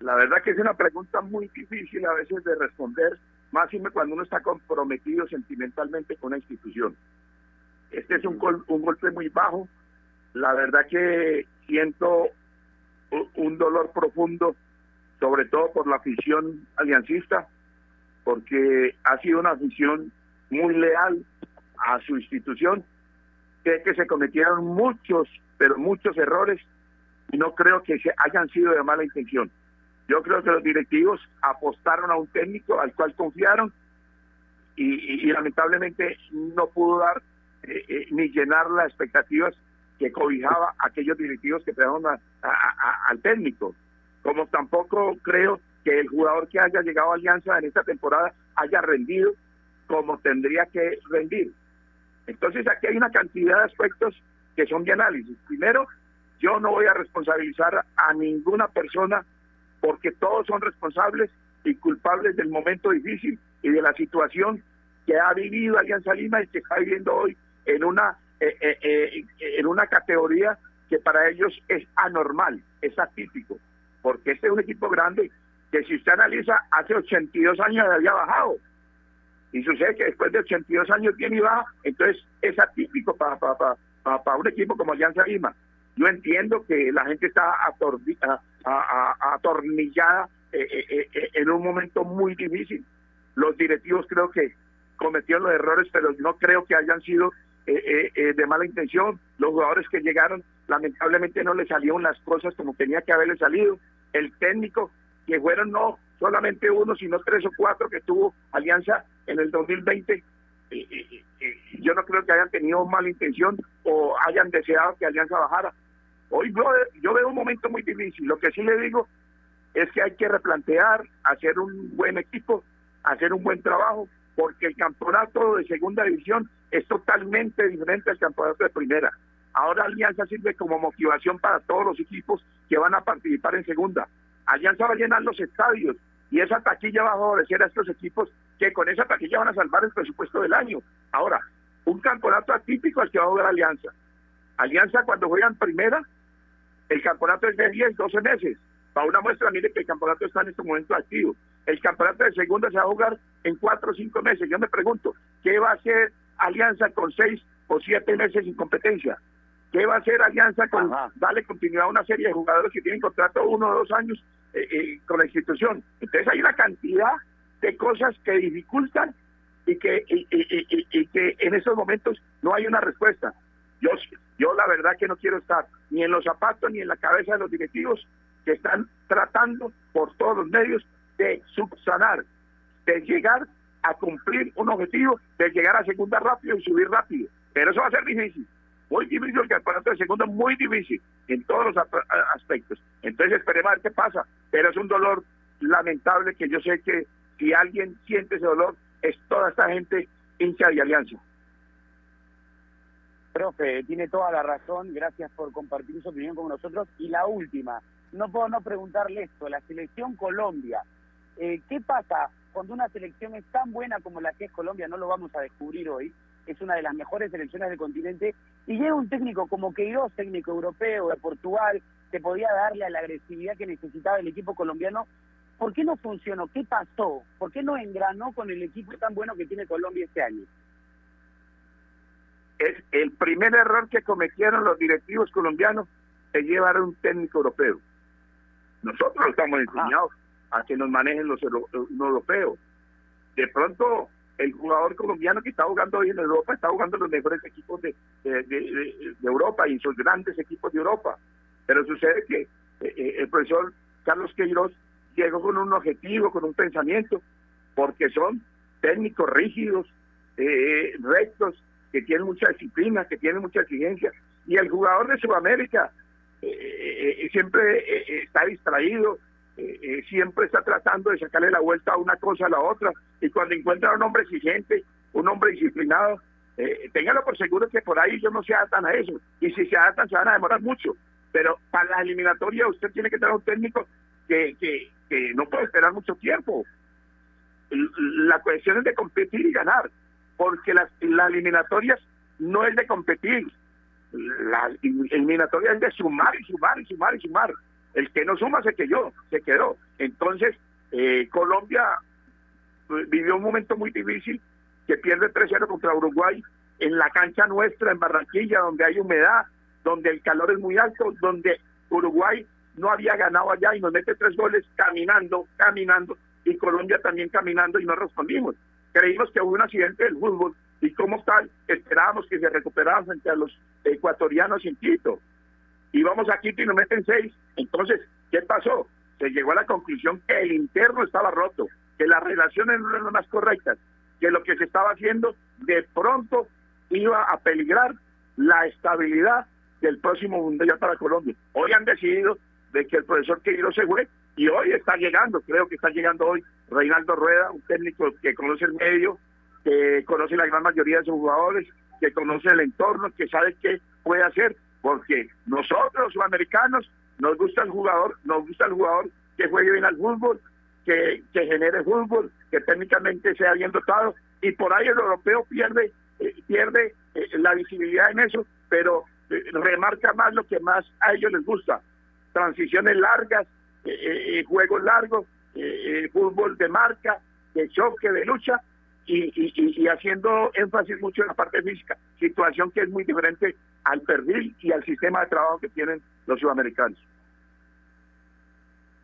S11: La verdad que es una pregunta muy difícil a veces de responder, más cuando uno está comprometido sentimentalmente con la institución. Este es un, un golpe muy bajo. La verdad que siento un dolor profundo, sobre todo por la afición aliancista, porque ha sido una afición muy leal a su institución. Sé que se cometieron muchos, pero muchos errores no creo que se hayan sido de mala intención. Yo creo que los directivos apostaron a un técnico al cual confiaron y lamentablemente no pudo dar eh, eh, ni llenar las expectativas que cobijaba aquellos directivos que trajeron a- al técnico. Como tampoco creo que el jugador que haya llegado a Alianza en esta temporada haya rendido como tendría que rendir. Entonces aquí hay una cantidad de aspectos que son de análisis. Primero, yo no voy a responsabilizar a ninguna persona porque todos son responsables y culpables del momento difícil y de la situación que ha vivido Alianza Lima y que está viviendo hoy en una eh, eh, eh, en una categoría que para ellos es anormal, es atípico, porque este es un equipo grande que si usted analiza hace 82 años había bajado y sucede que después de 82 años viene y baja, entonces es atípico para, para, para, para- un equipo como Alianza Lima. Yo entiendo que la gente está atornillada eh, en un momento muy difícil. Los directivos creo que cometieron los errores, pero no creo que hayan sido eh, eh, eh, de mala intención. Los jugadores que llegaron, lamentablemente no les salieron las cosas como tenía que haberles salido. El técnico, que fueron no solamente uno, sino tres o cuatro que tuvo Alianza en el 2020, eh, eh, eh, yo no creo que hayan tenido mala intención o hayan deseado que Alianza bajara. Hoy yo, yo veo un momento muy difícil. Lo que sí le digo es que hay que replantear, hacer un buen equipo, hacer un buen trabajo, porque el campeonato de segunda división es totalmente diferente al campeonato de primera. Ahora Alianza sirve como motivación para todos los equipos que van a participar en segunda. Alianza va a llenar los estadios y esa taquilla va a favorecer a estos equipos que con esa taquilla van a salvar el presupuesto del año. Ahora, un campeonato atípico al que va a jugar Alianza. Alianza cuando juega en primera, el campeonato es de 10, 12 meses. Para una muestra, mire que el campeonato está en este momento activo. El campeonato de segunda se va a jugar en 4 o 5 meses. Yo me pregunto, ¿qué va a hacer Alianza con 6 o 7 meses sin competencia? ¿Qué va a hacer Alianza con darle continuidad a una serie de jugadores que tienen contrato uno o dos años eh, eh, con la institución? Entonces hay una cantidad de cosas que dificultan y que, y, y- y- y que en estos momentos no hay una respuesta. Yo, yo la verdad que no quiero estar ni en los zapatos ni en la cabeza de los directivos que están tratando por todos los medios de subsanar, de llegar a cumplir un objetivo, de llegar a segunda rápido y subir rápido. Pero eso va a ser difícil, muy difícil el campeonato de segunda, muy difícil en todos los aspectos. Entonces esperemos a ver qué pasa, pero es un dolor lamentable que yo sé que si alguien siente ese dolor es toda esta gente hincha de alianza.
S12: Profe, tiene toda la razón, gracias por compartir su opinión con nosotros. Y la última, no puedo no preguntarle esto, la selección Colombia, eh, ¿qué pasa cuando una selección es tan buena como la que es Colombia? No lo vamos a descubrir hoy, es una de las mejores selecciones del continente, y llega un técnico como Queiroz, técnico europeo de Portugal, que podía darle la agresividad que necesitaba el equipo colombiano. ¿Por qué no funcionó? ¿Qué pasó? ¿Por qué no engranó con el equipo tan bueno que tiene Colombia este año?
S11: es el primer error que cometieron los directivos colombianos es llevar a un técnico europeo. Nosotros estamos enseñados a que nos manejen los, euro- los europeos. De pronto, el jugador colombiano que está jugando hoy en Europa está jugando los mejores equipos de, de- Europa y sus grandes equipos de Europa. Pero sucede que eh, eh, el profesor Carlos Queiroz llegó con un objetivo, con un pensamiento, porque son técnicos rígidos, eh, rectos, que tienen mucha disciplina, que tienen mucha exigencia. Y el jugador de Sudamérica siempre está distraído, eh, eh, siempre está tratando de sacarle la vuelta a una cosa a la otra. Y cuando encuentra un hombre exigente, un hombre disciplinado, eh, téngalo por seguro que por ahí ellos no se adaptan a eso. Y si se adaptan, se van a demorar mucho. Pero para la eliminatoria usted tiene que tener un técnico que, que, que no puede esperar mucho tiempo. La cuestión es de competir y ganar, porque las, las eliminatorias no es de competir, la eliminatoria es de sumar y sumar y sumar y sumar. El que no suma se quedó, se quedó. Entonces, eh, Colombia eh, vivió un momento muy difícil que pierde 3-0 contra Uruguay en la cancha nuestra en Barranquilla, donde hay humedad, donde el calor es muy alto, donde Uruguay no había ganado allá y nos mete tres goles caminando, caminando, y Colombia también caminando y no respondimos. Creímos que hubo un accidente del fútbol y como tal esperábamos que se recuperaran frente a los ecuatorianos en Quito. Y vamos a Quito y nos meten seis. Entonces, ¿qué pasó? Se llegó a la conclusión que el interno estaba roto, que las relaciones no eran las más correctas, que lo que se estaba haciendo de pronto iba a peligrar la estabilidad del próximo mundial para Colombia. Hoy han decidido de que el profesor Queiroz se fue y hoy está llegando, creo que está llegando hoy Reinaldo Rueda, un técnico que conoce el medio, que conoce la gran mayoría de sus jugadores, que conoce el entorno, que sabe qué puede hacer, porque nosotros los sudamericanos nos gusta el jugador, nos gusta el jugador que juegue bien al fútbol, que, que genere fútbol, que técnicamente sea bien dotado, y por ahí el europeo pierde, eh, pierde eh, la visibilidad en eso, pero eh, remarca más lo que más a ellos les gusta, transiciones largas, juegos largos, fútbol de marca, de choque, de lucha, y, y, y, haciendo énfasis mucho en la parte física, situación que es muy diferente al perfil y al sistema de trabajo que tienen los sudamericanos.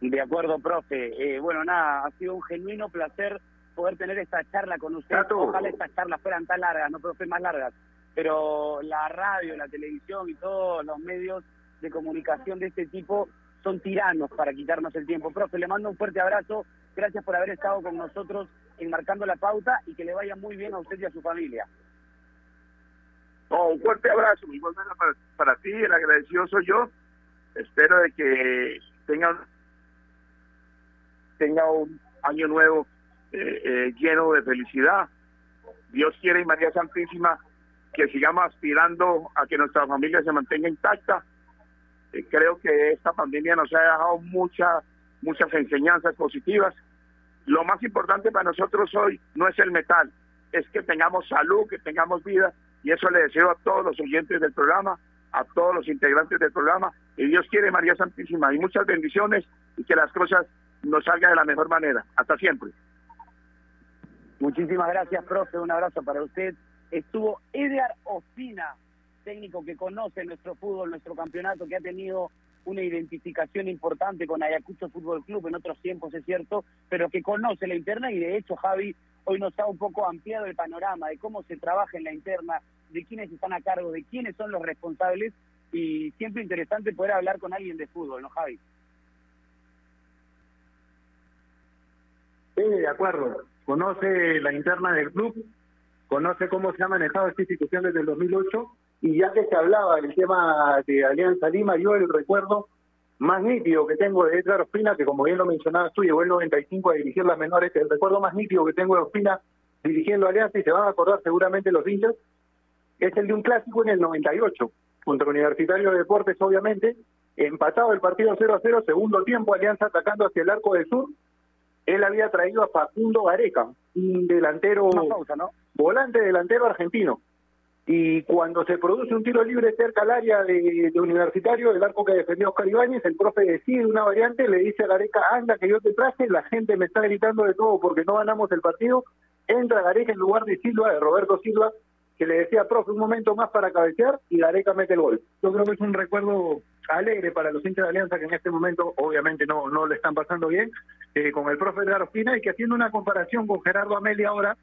S8: De acuerdo, profe. Eh, bueno, nada, ha sido un genuino placer poder tener esta charla con usted. Ojalá estas charlas fueran tan largas, no profe, más largas. Pero la radio, la televisión y todos los medios de comunicación de este tipo son tiranos para quitarnos el tiempo. Profe, le mando un fuerte abrazo. Gracias por haber estado con nosotros enmarcando la pauta y que le vaya muy bien a usted y a su familia.
S11: Oh, un fuerte abrazo, mi para, para ti, el agradecido soy yo. Espero de que tengan tenga un año nuevo eh, eh, lleno de felicidad. Dios quiere y María Santísima que sigamos aspirando a que nuestra familia se mantenga intacta. Creo que esta pandemia nos ha dejado muchas muchas enseñanzas positivas. Lo más importante para nosotros hoy no es el metal, es que tengamos salud, que tengamos vida, y eso le deseo a todos los oyentes del programa, a todos los integrantes del programa, y Dios quiere, María Santísima, y muchas bendiciones, y que las cosas nos salgan de la mejor manera. Hasta siempre.
S8: Muchísimas gracias, profe, un abrazo para usted. Estuvo Edgar Ospina, técnico que conoce nuestro fútbol, nuestro campeonato, que ha tenido una identificación importante con Ayacucho Fútbol Club en otros tiempos, es cierto, pero que conoce la interna y de hecho Javi hoy nos ha un poco ampliado el panorama de cómo se trabaja en la interna, de quiénes están a cargo, de quiénes son los responsables y siempre interesante poder hablar con alguien de fútbol, ¿no, Javi?
S7: Sí, de acuerdo. Conoce la interna del club, conoce cómo se ha manejado esta institución desde el 2008 y ya que se hablaba del tema de Alianza Lima, yo el recuerdo más nítido que tengo de Edgar Ospina, que como bien lo mencionabas tú, llegó el 95 a dirigir las menores, el recuerdo más nítido que tengo de Ospina dirigiendo Alianza, y se van a acordar seguramente los hinchas, es el de un clásico en el 98, contra Universitario de Deportes, obviamente, empatado el partido 0 a 0, segundo tiempo, Alianza atacando hacia el arco del sur, él había traído a Facundo Gareca, un delantero, volante delantero argentino, y cuando se produce un tiro libre cerca al área de, Universitario, el arco que defendió Oscar Ibáñez, el profe decide una variante, le dice a Gareca, anda que yo te traje, la gente me está gritando de todo porque no ganamos el partido, entra Gareca en lugar de Silva, de Roberto Silva, que le decía, profe, un momento más para cabecear, y Gareca mete el gol. Yo creo que es un recuerdo alegre para los hinchas de Alianza que en este momento obviamente no, no le están pasando bien, eh, con el profe Edgar Ospina, y que haciendo una comparación con Gerardo Amelia ahora,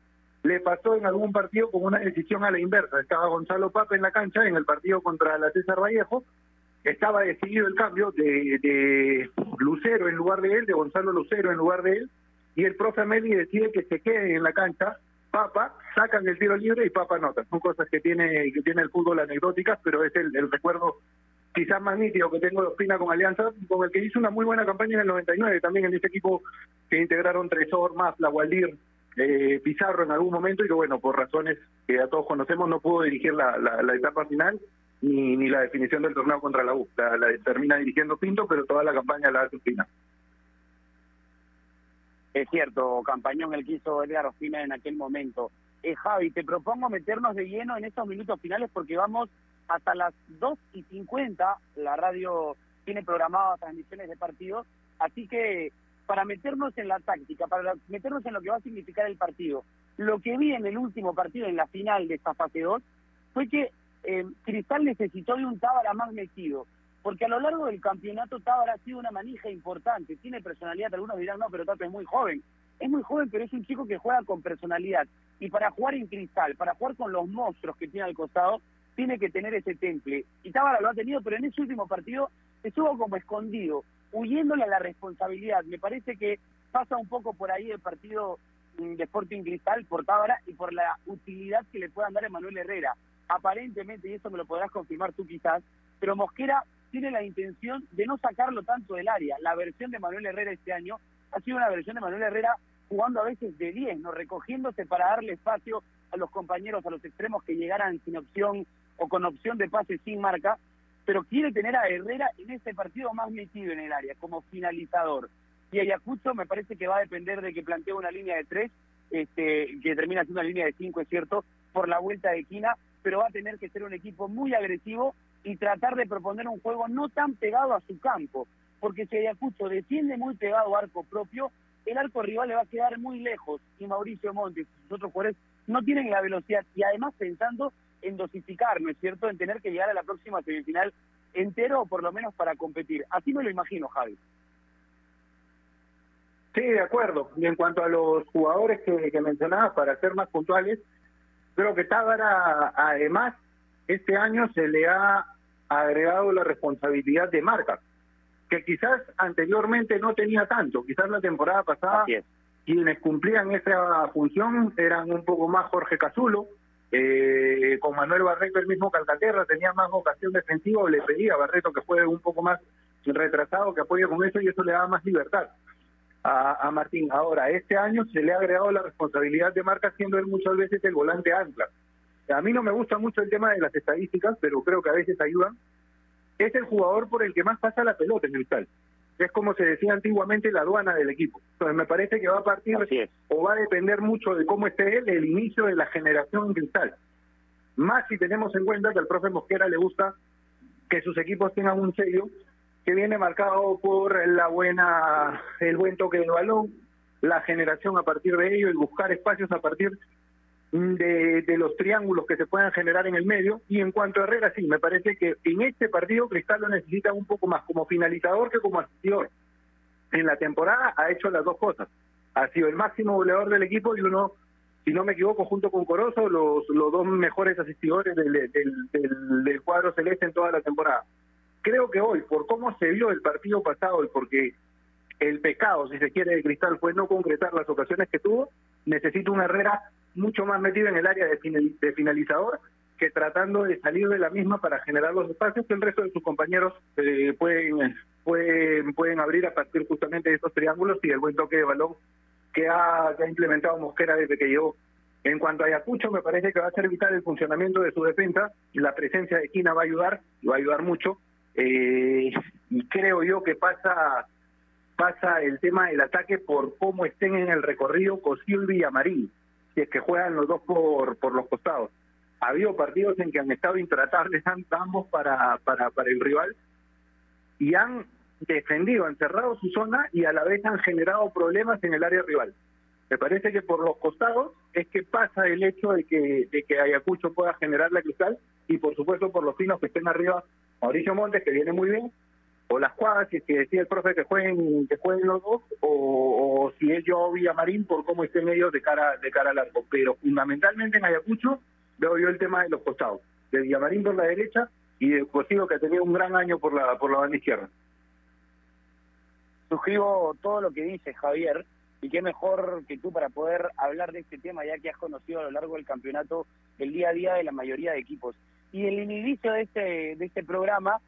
S7: le pasó en algún partido con una decisión a la inversa. Estaba Gonzalo Papa en la cancha en el partido contra la César Vallejo. Estaba decidido el cambio de, de Lucero en lugar de él, de Gonzalo Lucero en lugar de él. Y el profe Meli decide que se quede en la cancha. Papa, sacan el tiro libre y Papa nota. Son cosas que tiene que tiene el fútbol anecdóticas, pero es el, recuerdo quizás más nítido que tengo de Ospina con Alianza, con el que hizo una muy buena campaña en el 99, también en este equipo que integraron Tresor, más La Gualdir, eh, Pizarro en algún momento y que bueno, por razones que a todos conocemos no pudo dirigir la, la, etapa final ni, ni la definición del torneo contra la U. La, termina dirigiendo Pinto, pero toda la campaña la hace.
S8: Es cierto, campañón el quiso Edgar Ospina en aquel momento. Eh, Javi, te propongo meternos de lleno en estos minutos finales porque vamos hasta las 2 y 50. La radio tiene programadas transmisiones de partidos, así que para meternos en la táctica, para meternos en lo que va a significar el partido. Lo que vi en el último partido, en la final de esta fase 2, fue que eh, Cristal necesitó de un Tábara más metido, porque a lo largo del campeonato Tábara ha sido una manija importante, tiene personalidad, algunos dirán, no, pero Tato es muy joven. Es muy joven, pero es un chico que juega con personalidad. Y para jugar en Cristal, para jugar con los monstruos que tiene al costado, tiene que tener ese temple. Y Tábara lo ha tenido, pero en ese último partido estuvo como escondido, huyéndole a la responsabilidad. Me parece que pasa un poco por ahí el partido mm, de Sporting Cristal por Tábara y por la utilidad que le puedan dar a Manuel Herrera. Aparentemente, y eso me lo podrás confirmar tú quizás, pero Mosquera tiene la intención de no sacarlo tanto del área. La versión de Manuel Herrera este año ha sido una versión de Manuel Herrera jugando a veces de 10, ¿no? recogiéndose para darle espacio a los compañeros, a los extremos que llegaran sin opción o con opción de pase sin marca, pero quiere tener a Herrera en este partido más metido en el área, como finalizador. Y Ayacucho me parece que va a depender de que plantee una línea de tres, este, que termina siendo una línea de cinco, es cierto, por la vuelta de Quina, pero va a tener que ser un equipo muy agresivo y tratar de proponer un juego no tan pegado a su campo, porque si Ayacucho defiende muy pegado a arco propio, el arco rival le va a quedar muy lejos y Mauricio Montes y sus otros jugadores no tienen la velocidad y además pensando en dosificar, ¿no es cierto?, en tener que llegar a la próxima semifinal entero o por lo menos para competir. Así me lo imagino, Javi.
S7: Sí, de acuerdo. Y en cuanto a los jugadores que, que mencionabas, para ser más puntuales, creo que Tábara, además, este año se le ha agregado la responsabilidad de marca, que quizás anteriormente no tenía tanto. Quizás la temporada pasada quienes cumplían esa función eran un poco más Jorge Cazulo, eh, con Manuel Barreto el mismo Calcaterra tenía más vocación defensiva le pedía a Barreto que juegue un poco más retrasado, que apoye con eso y eso le daba más libertad a, a, Martín. Ahora, este año se le ha agregado la responsabilidad de marca, siendo él muchas veces el volante ancla. A mí no me gusta mucho el tema de las estadísticas, pero creo que a veces ayudan. Es el jugador por el que más pasa la pelota en el tal. Es como se decía antiguamente la aduana del equipo. Entonces me parece que va a partir o va a depender mucho de cómo esté él el inicio de la generación en cristal. Más si tenemos en cuenta que al profe Mosquera le gusta que sus equipos tengan un sello que viene marcado por la buena, el buen toque del balón, la generación a partir de ello, el buscar espacios a partir de, de, los triángulos que se puedan generar en el medio. Y en cuanto a Herrera, sí, me parece que en este partido Cristal lo necesita un poco más como finalizador que como asistidor. En la temporada ha hecho las dos cosas. Ha sido el máximo goleador del equipo y uno, si no me equivoco, junto con Corozo, los, los dos mejores asistidores del, del, del cuadro celeste en toda la temporada creo que hoy, por cómo se vio el partido pasado y porque el pecado, si se quiere, de Cristal fue no concretar las ocasiones que tuvo, necesita una Herrera mucho más metido en el área de, finalizador que tratando de salir de la misma para generar los espacios que el resto de sus compañeros eh, pueden, pueden, pueden abrir a partir justamente de estos triángulos y el buen toque de balón que ha, implementado Mosquera desde que llegó. En cuanto a Ayacucho, me parece que va a ser vital el funcionamiento de su defensa. La presencia de Quina va a ayudar, va a ayudar mucho. Eh, y creo yo que pasa pasa el tema del ataque por cómo estén en el recorrido Cosil y Villamarín, si es que juegan los dos por, por los costados. Ha habido partidos en que han estado intratables ambos para, para, para el rival y han defendido, han cerrado su zona y a la vez han generado problemas en el área rival. Me parece que por los costados es que pasa el hecho de que, de que Ayacucho pueda generar la cristal y por supuesto por los finos que estén arriba Mauricio Montes, que viene muy bien, o las cuadras, si es que decía el profe que jueguen, que jueguen los dos, o, si es yo Villamarín por cómo estén ellos de cara, de cara al arco. Pero fundamentalmente en Ayacucho veo yo el tema de los costados, de Villamarín por la derecha y de Cosido que ha tenido un gran año por la, por la banda izquierda.
S8: Suscribo todo lo que dice Javier, y qué mejor que tú para poder hablar de este tema ya que has conocido a lo largo del campeonato el día a día de la mayoría de equipos. Y el inicio de este, de este programa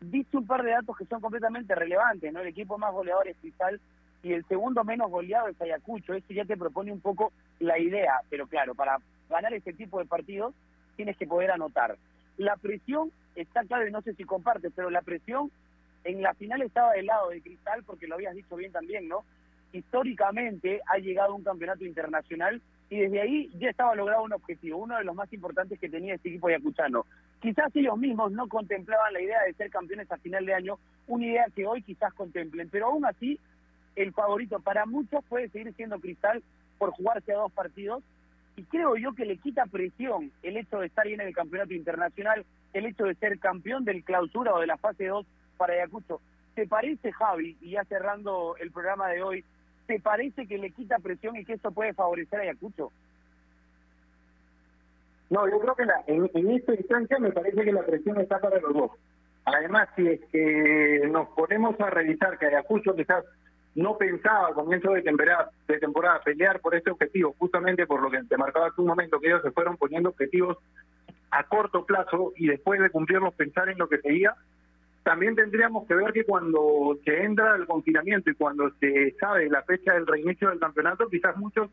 S8: viste un par de datos que son completamente relevantes, ¿no? El equipo más goleador es Cristal y el segundo menos goleado es Ayacucho. Eso ya te propone un poco la idea, pero claro, para ganar este tipo de partidos tienes que poder anotar. La presión está claro y no sé si compartes, pero la presión en la final estaba del lado de Cristal porque lo habías dicho bien también, ¿no? Históricamente ha llegado un campeonato internacional y desde ahí ya estaba logrado un objetivo, uno de los más importantes que tenía este equipo ayacuchano. Quizás ellos mismos no contemplaban la idea de ser campeones a final de año, una idea que hoy quizás contemplen, pero aún así el favorito para muchos puede seguir siendo Cristal por jugarse a dos partidos y creo yo que le quita presión el hecho de estar bien en el campeonato internacional, el hecho de ser campeón del clausura o de la fase 2 para Ayacucho. ¿Te parece, Javi, y ya cerrando el programa de hoy, ¿te parece que le quita presión y que eso puede favorecer a Ayacucho?
S7: No, yo creo que la, en, en, esta instancia me parece que la presión está para los dos. Además, si es que nos ponemos a revisar que Ayacucho quizás no pensaba a comienzo de temporada, de temporada pelear por este objetivo, justamente por lo que te marcaba hace un momento, que ellos se fueron poniendo objetivos a corto plazo y después de cumplirlos pensar en lo que seguía, también tendríamos que ver que cuando se entra el confinamiento y cuando se sabe la fecha del reinicio del campeonato, quizás muchos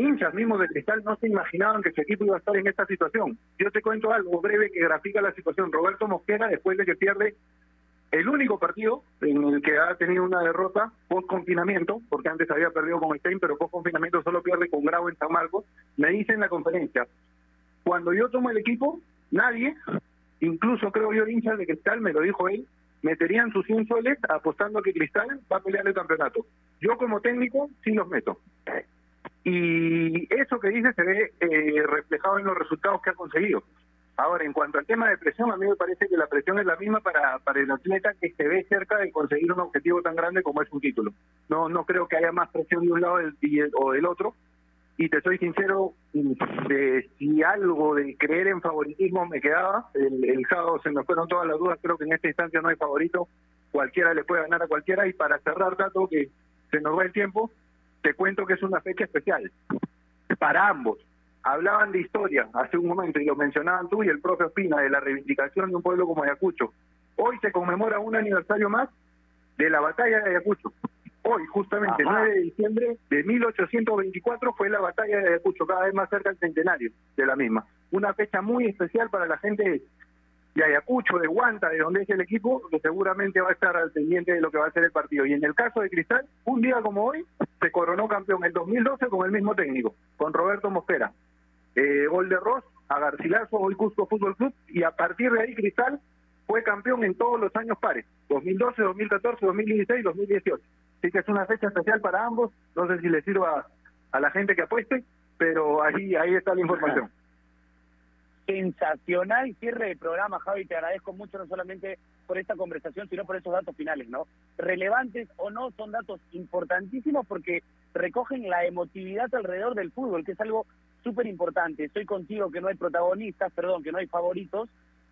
S7: hinchas mismos de Cristal no se imaginaban que su equipo iba a estar en esta situación. Yo te cuento algo breve que grafica la situación. Roberto Mosquera, después de que pierde el único partido en el que ha tenido una derrota post confinamiento, porque antes había perdido con Stein, pero post confinamiento solo pierde con Grau en San Marcos, me dice en la conferencia, cuando yo tomo el equipo, nadie, incluso creo yo hinchas de Cristal, me lo dijo él, meterían sus 100 soles apostando a que Cristal va a pelear el campeonato. Yo como técnico sí los meto. Y eso que dice se ve eh, reflejado en los resultados que ha conseguido. Ahora, en cuanto al tema de presión, a mí me parece que la presión es la misma para, para el atleta que se ve cerca de conseguir un objetivo tan grande como es un título. No no creo que haya más presión de un lado o del otro. Y te soy sincero, de, si algo de creer en favoritismo me quedaba, el, el sábado se me fueron todas las dudas, creo que en esta instancia no hay favorito, cualquiera le puede ganar a cualquiera. Y para cerrar, dato que se nos va el tiempo, te cuento que es una fecha especial para ambos. Hablaban de historia hace un momento y lo mencionaban tú y el propio Espina de la reivindicación de un pueblo como Ayacucho. Hoy se conmemora un aniversario más de la batalla de Ayacucho. Hoy, justamente, Ajá. 9 de diciembre de 1824 fue la batalla de Ayacucho, cada vez más cerca del centenario de la misma. Una fecha muy especial para la gente de Ayacucho, de Guanta, de donde es el equipo, que seguramente va a estar al pendiente de lo que va a ser el partido. Y en el caso de Cristal, un día como hoy, se coronó campeón en 2012 con el mismo técnico, con Roberto Mosquera. Eh, gol de Ross a Garcilaso, hoy Cusco Fútbol Club, y a partir de ahí Cristal fue campeón en todos los años pares, 2012, 2014, 2016 y 2018. Así que es una fecha especial para ambos, no sé si le sirva a la gente que apueste, pero ahí, ahí está la información
S8: sensacional cierre de programa, Javi. Te agradezco mucho, no solamente por esta conversación, sino por esos datos finales, ¿no? Relevantes o no, son datos importantísimos porque recogen la emotividad alrededor del fútbol, que es algo súper importante. Estoy contigo que no hay protagonistas, perdón, que no hay favoritos,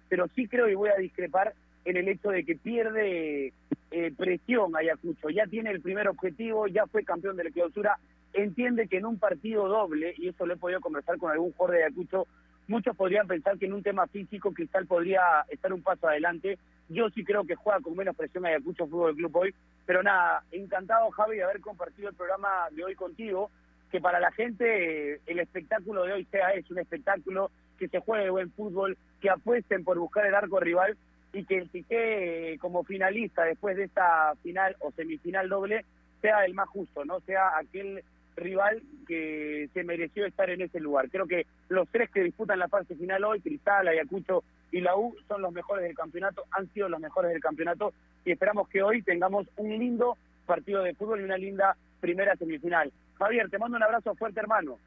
S8: pero sí creo y voy a discrepar en el hecho de que pierde eh, presión Ayacucho. Ya tiene el primer objetivo, ya fue campeón de la clausura, entiende que en un partido doble, y eso lo he podido conversar con algún jugador de Ayacucho, Muchos podrían pensar que en un tema físico Cristal podría estar un paso adelante. Yo sí creo que juega con menos presión Ayacucho Fútbol Club hoy. Pero nada, encantado Javi de haber compartido el programa de hoy contigo. Que para la gente el espectáculo de hoy sea es un espectáculo, que se juegue buen fútbol, que apuesten por buscar el arco rival y que el que como finalista después de esta final o semifinal doble sea el más justo, no sea aquel rival que se mereció estar en ese lugar. Creo que los tres que disputan la fase final hoy, Cristal, Ayacucho y la U, son los mejores del campeonato, han sido los mejores del campeonato y esperamos que hoy tengamos un lindo partido de fútbol y una linda primera semifinal. Javier, te mando un abrazo fuerte, hermano.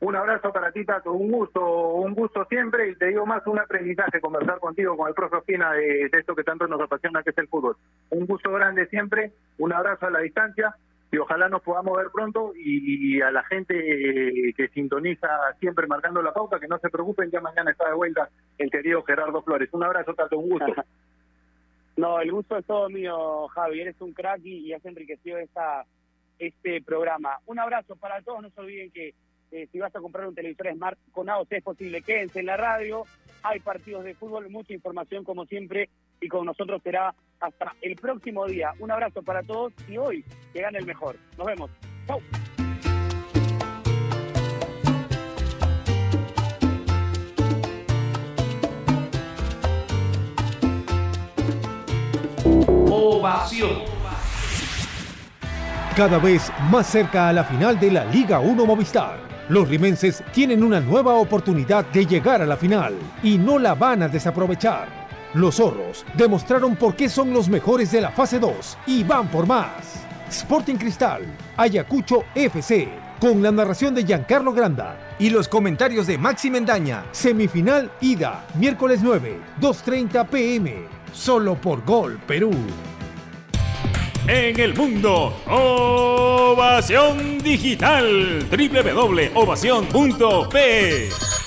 S7: Un abrazo para ti, Tato. Un gusto, un gusto siempre. Y te digo más, un aprendizaje conversar contigo, con el profe Ospina, de, de esto que tanto nos apasiona, que es el fútbol. Un gusto grande siempre. Un abrazo a la distancia y ojalá nos podamos ver pronto y, a la gente que sintoniza siempre marcando la pauta, que no se preocupen, ya mañana está de vuelta el querido Gerardo Flores. Un abrazo, Tato, un gusto.
S8: no, el gusto es todo mío, Javi, eres un crack y, has enriquecido esta, este programa. Un abrazo para todos, no se olviden que eh, si vas a comprar un televisor Smart con AOC es posible, quédense en la radio, hay partidos de fútbol, mucha información como siempre y con nosotros será hasta el próximo día. Un abrazo para todos y hoy que gane el mejor. Nos vemos. Chau.
S9: Ovación. Cada vez más cerca a la final de la Liga 1 Movistar. Los rimenses tienen una nueva oportunidad de llegar a la final y no la van a desaprovechar. Los zorros demostraron por qué son los mejores de la fase 2 y van por más. Sporting Cristal, Ayacucho FC, con la narración de Giancarlo Granda.
S13: Y los comentarios de Maxi Mendaña.
S9: Semifinal ida, miércoles 9, 2.30 pm. Solo por Gol Perú.
S1: En el mundo, Ovación Digital, www.ovación.p.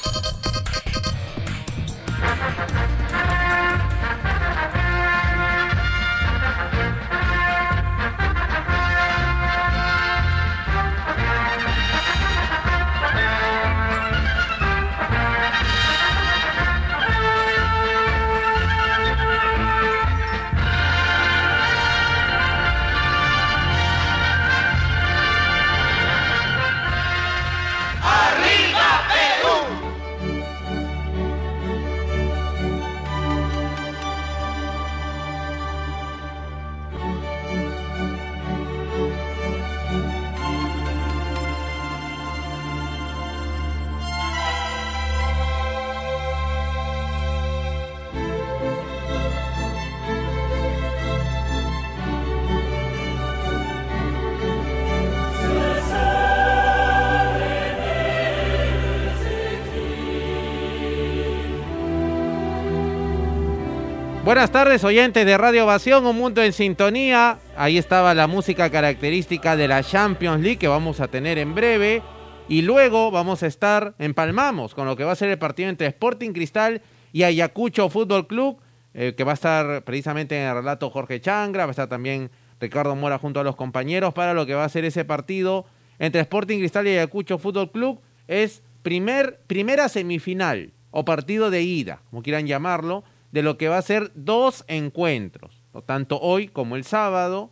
S14: Buenas tardes, oyentes de Radio Ovación, un mundo en sintonía. Ahí estaba la música característica de la Champions League que vamos a tener en breve. Y luego vamos a estar, empalmamos con lo que va a ser el partido entre Sporting Cristal y Ayacucho Fútbol Club, eh, que va a estar precisamente en el relato Jorge Changra, va a estar también Ricardo Mora junto a los compañeros para lo que va a ser ese partido entre Sporting Cristal y Ayacucho Fútbol Club. Es primer, primera semifinal o partido de ida, como quieran llamarlo, de lo que va a ser dos encuentros, tanto hoy como el sábado.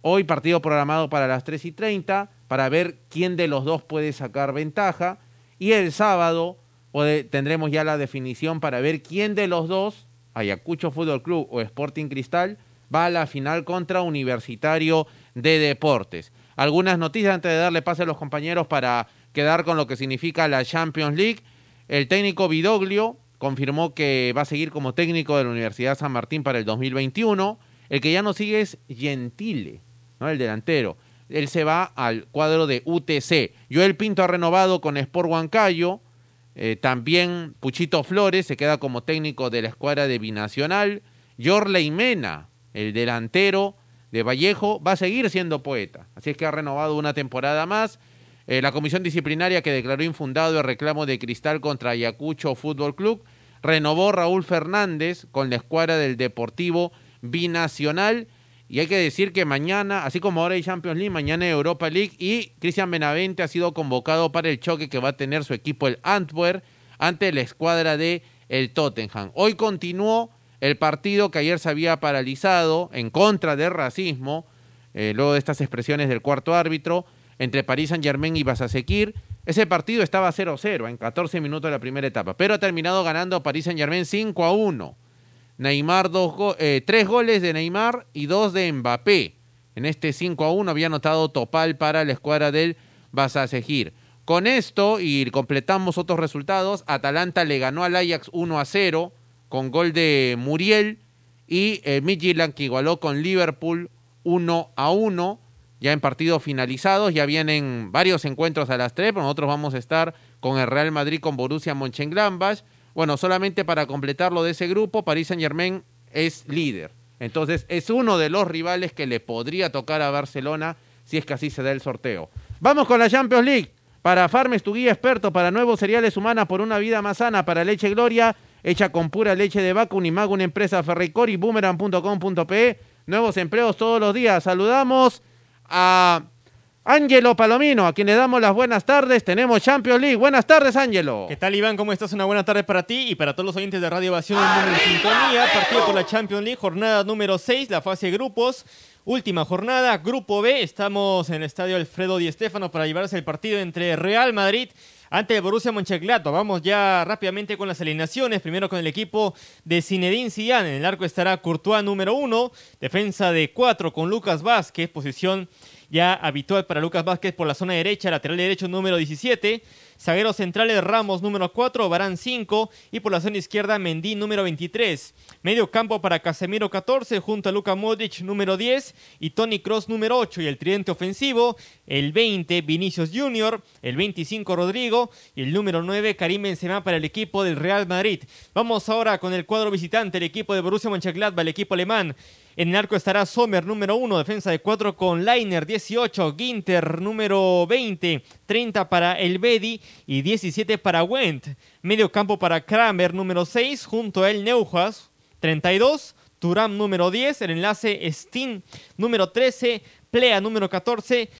S14: Hoy partido programado para las 3 y 30 para ver quién de los dos puede sacar ventaja. Y el sábado tendremos ya la definición para ver quién de los dos, Ayacucho Fútbol Club o Sporting Cristal, va a la final contra Universitario de Deportes. Algunas noticias antes de darle pase a los compañeros para quedar con lo que significa la Champions League. El técnico Vidoglio confirmó que va a seguir como técnico de la Universidad San Martín para el 2021. El que ya no sigue es Gentile, ¿no? el delantero. Él se va al cuadro de UTC. Joel Pinto ha renovado con Sport Huancayo. Eh, también Puchito Flores se queda como técnico de la escuadra de Binacional. Yorley Mena, el delantero de Vallejo, va a seguir siendo poeta. Así es que ha renovado una temporada más. Eh, la comisión disciplinaria que declaró infundado el reclamo de Cristal contra Ayacucho Fútbol Club renovó Raúl Fernández con la escuadra del Deportivo Binacional. Y hay que decir que mañana, así como ahora hay Champions League, mañana hay Europa League y Cristian Benavente ha sido convocado para el choque que va a tener su equipo el Antwerp ante la escuadra de el Tottenham. Hoy continuó el partido que ayer se había paralizado en contra del racismo, eh, luego de estas expresiones del cuarto árbitro, entre París Saint Germain y Basasekir. Ese partido estaba 0-0 en 14 minutos de la primera etapa, pero ha terminado ganando París Saint Germain 5 a 1. Neymar, dos go- eh, tres goles de Neymar y dos de Mbappé. En este 5 a 1 había anotado Topal para la escuadra del Basasekir. Con esto, y completamos otros resultados, Atalanta le ganó al Ajax 1 a 0 con gol de Muriel y eh, que igualó con Liverpool 1 a 1 ya en partidos finalizados, ya vienen varios encuentros a las 3, pero nosotros vamos a estar con el Real Madrid con Borussia Mönchengladbach. Bueno, solamente para completarlo de ese grupo, Paris Saint-Germain es líder. Entonces, es uno de los rivales que le podría tocar a Barcelona si es que así se da el sorteo. Vamos con la Champions League. Para Farmes, tu guía experto para nuevos cereales humanas por una vida más sana, para leche Gloria, hecha con pura leche de vaca, Unimago, una empresa Ferricor boomerang.com.pe. Nuevos empleos todos los días. Saludamos a Ángelo Palomino, a quien le damos las buenas tardes. Tenemos Champions League. Buenas tardes, Ángelo.
S15: ¿Qué tal, Iván? ¿Cómo estás? Una buena tarde para ti y para todos los oyentes de Radio Mundo en Sintonía. Partido por la Champions League, jornada número 6, la fase de grupos. Última jornada, Grupo B. Estamos en el estadio Alfredo Di Stéfano para llevarse el partido entre Real Madrid ante el Borussia Mönchengladbach. Vamos ya rápidamente con las alineaciones. Primero con el equipo de Zinedine Zidane. En el arco estará Courtois número uno. Defensa de cuatro con Lucas Vázquez, posición ya habitual para Lucas Vázquez por la zona derecha, lateral derecho número 17. Zagueros centrales Ramos número 4, Barán 5 y por la zona izquierda Mendy número 23. Medio campo para Casemiro 14 junto a Luka Modric número 10 y Tony Cross número 8 y el tridente ofensivo, el 20 Vinicius Junior, el 25 Rodrigo y el número 9 Karim Benzema para el equipo del Real Madrid. Vamos ahora con el cuadro visitante, el equipo de Borussia Mönchengladbach, el equipo alemán. En el arco estará Sommer, número 1, defensa de 4 con Leiner, 18, Ginter, número 20, 30 para El Bedi y 17 para Wendt. Medio campo para Kramer, número 6, junto a El Neuhaus, 32, Turam número 10, el enlace Steen número 13, Plea número 14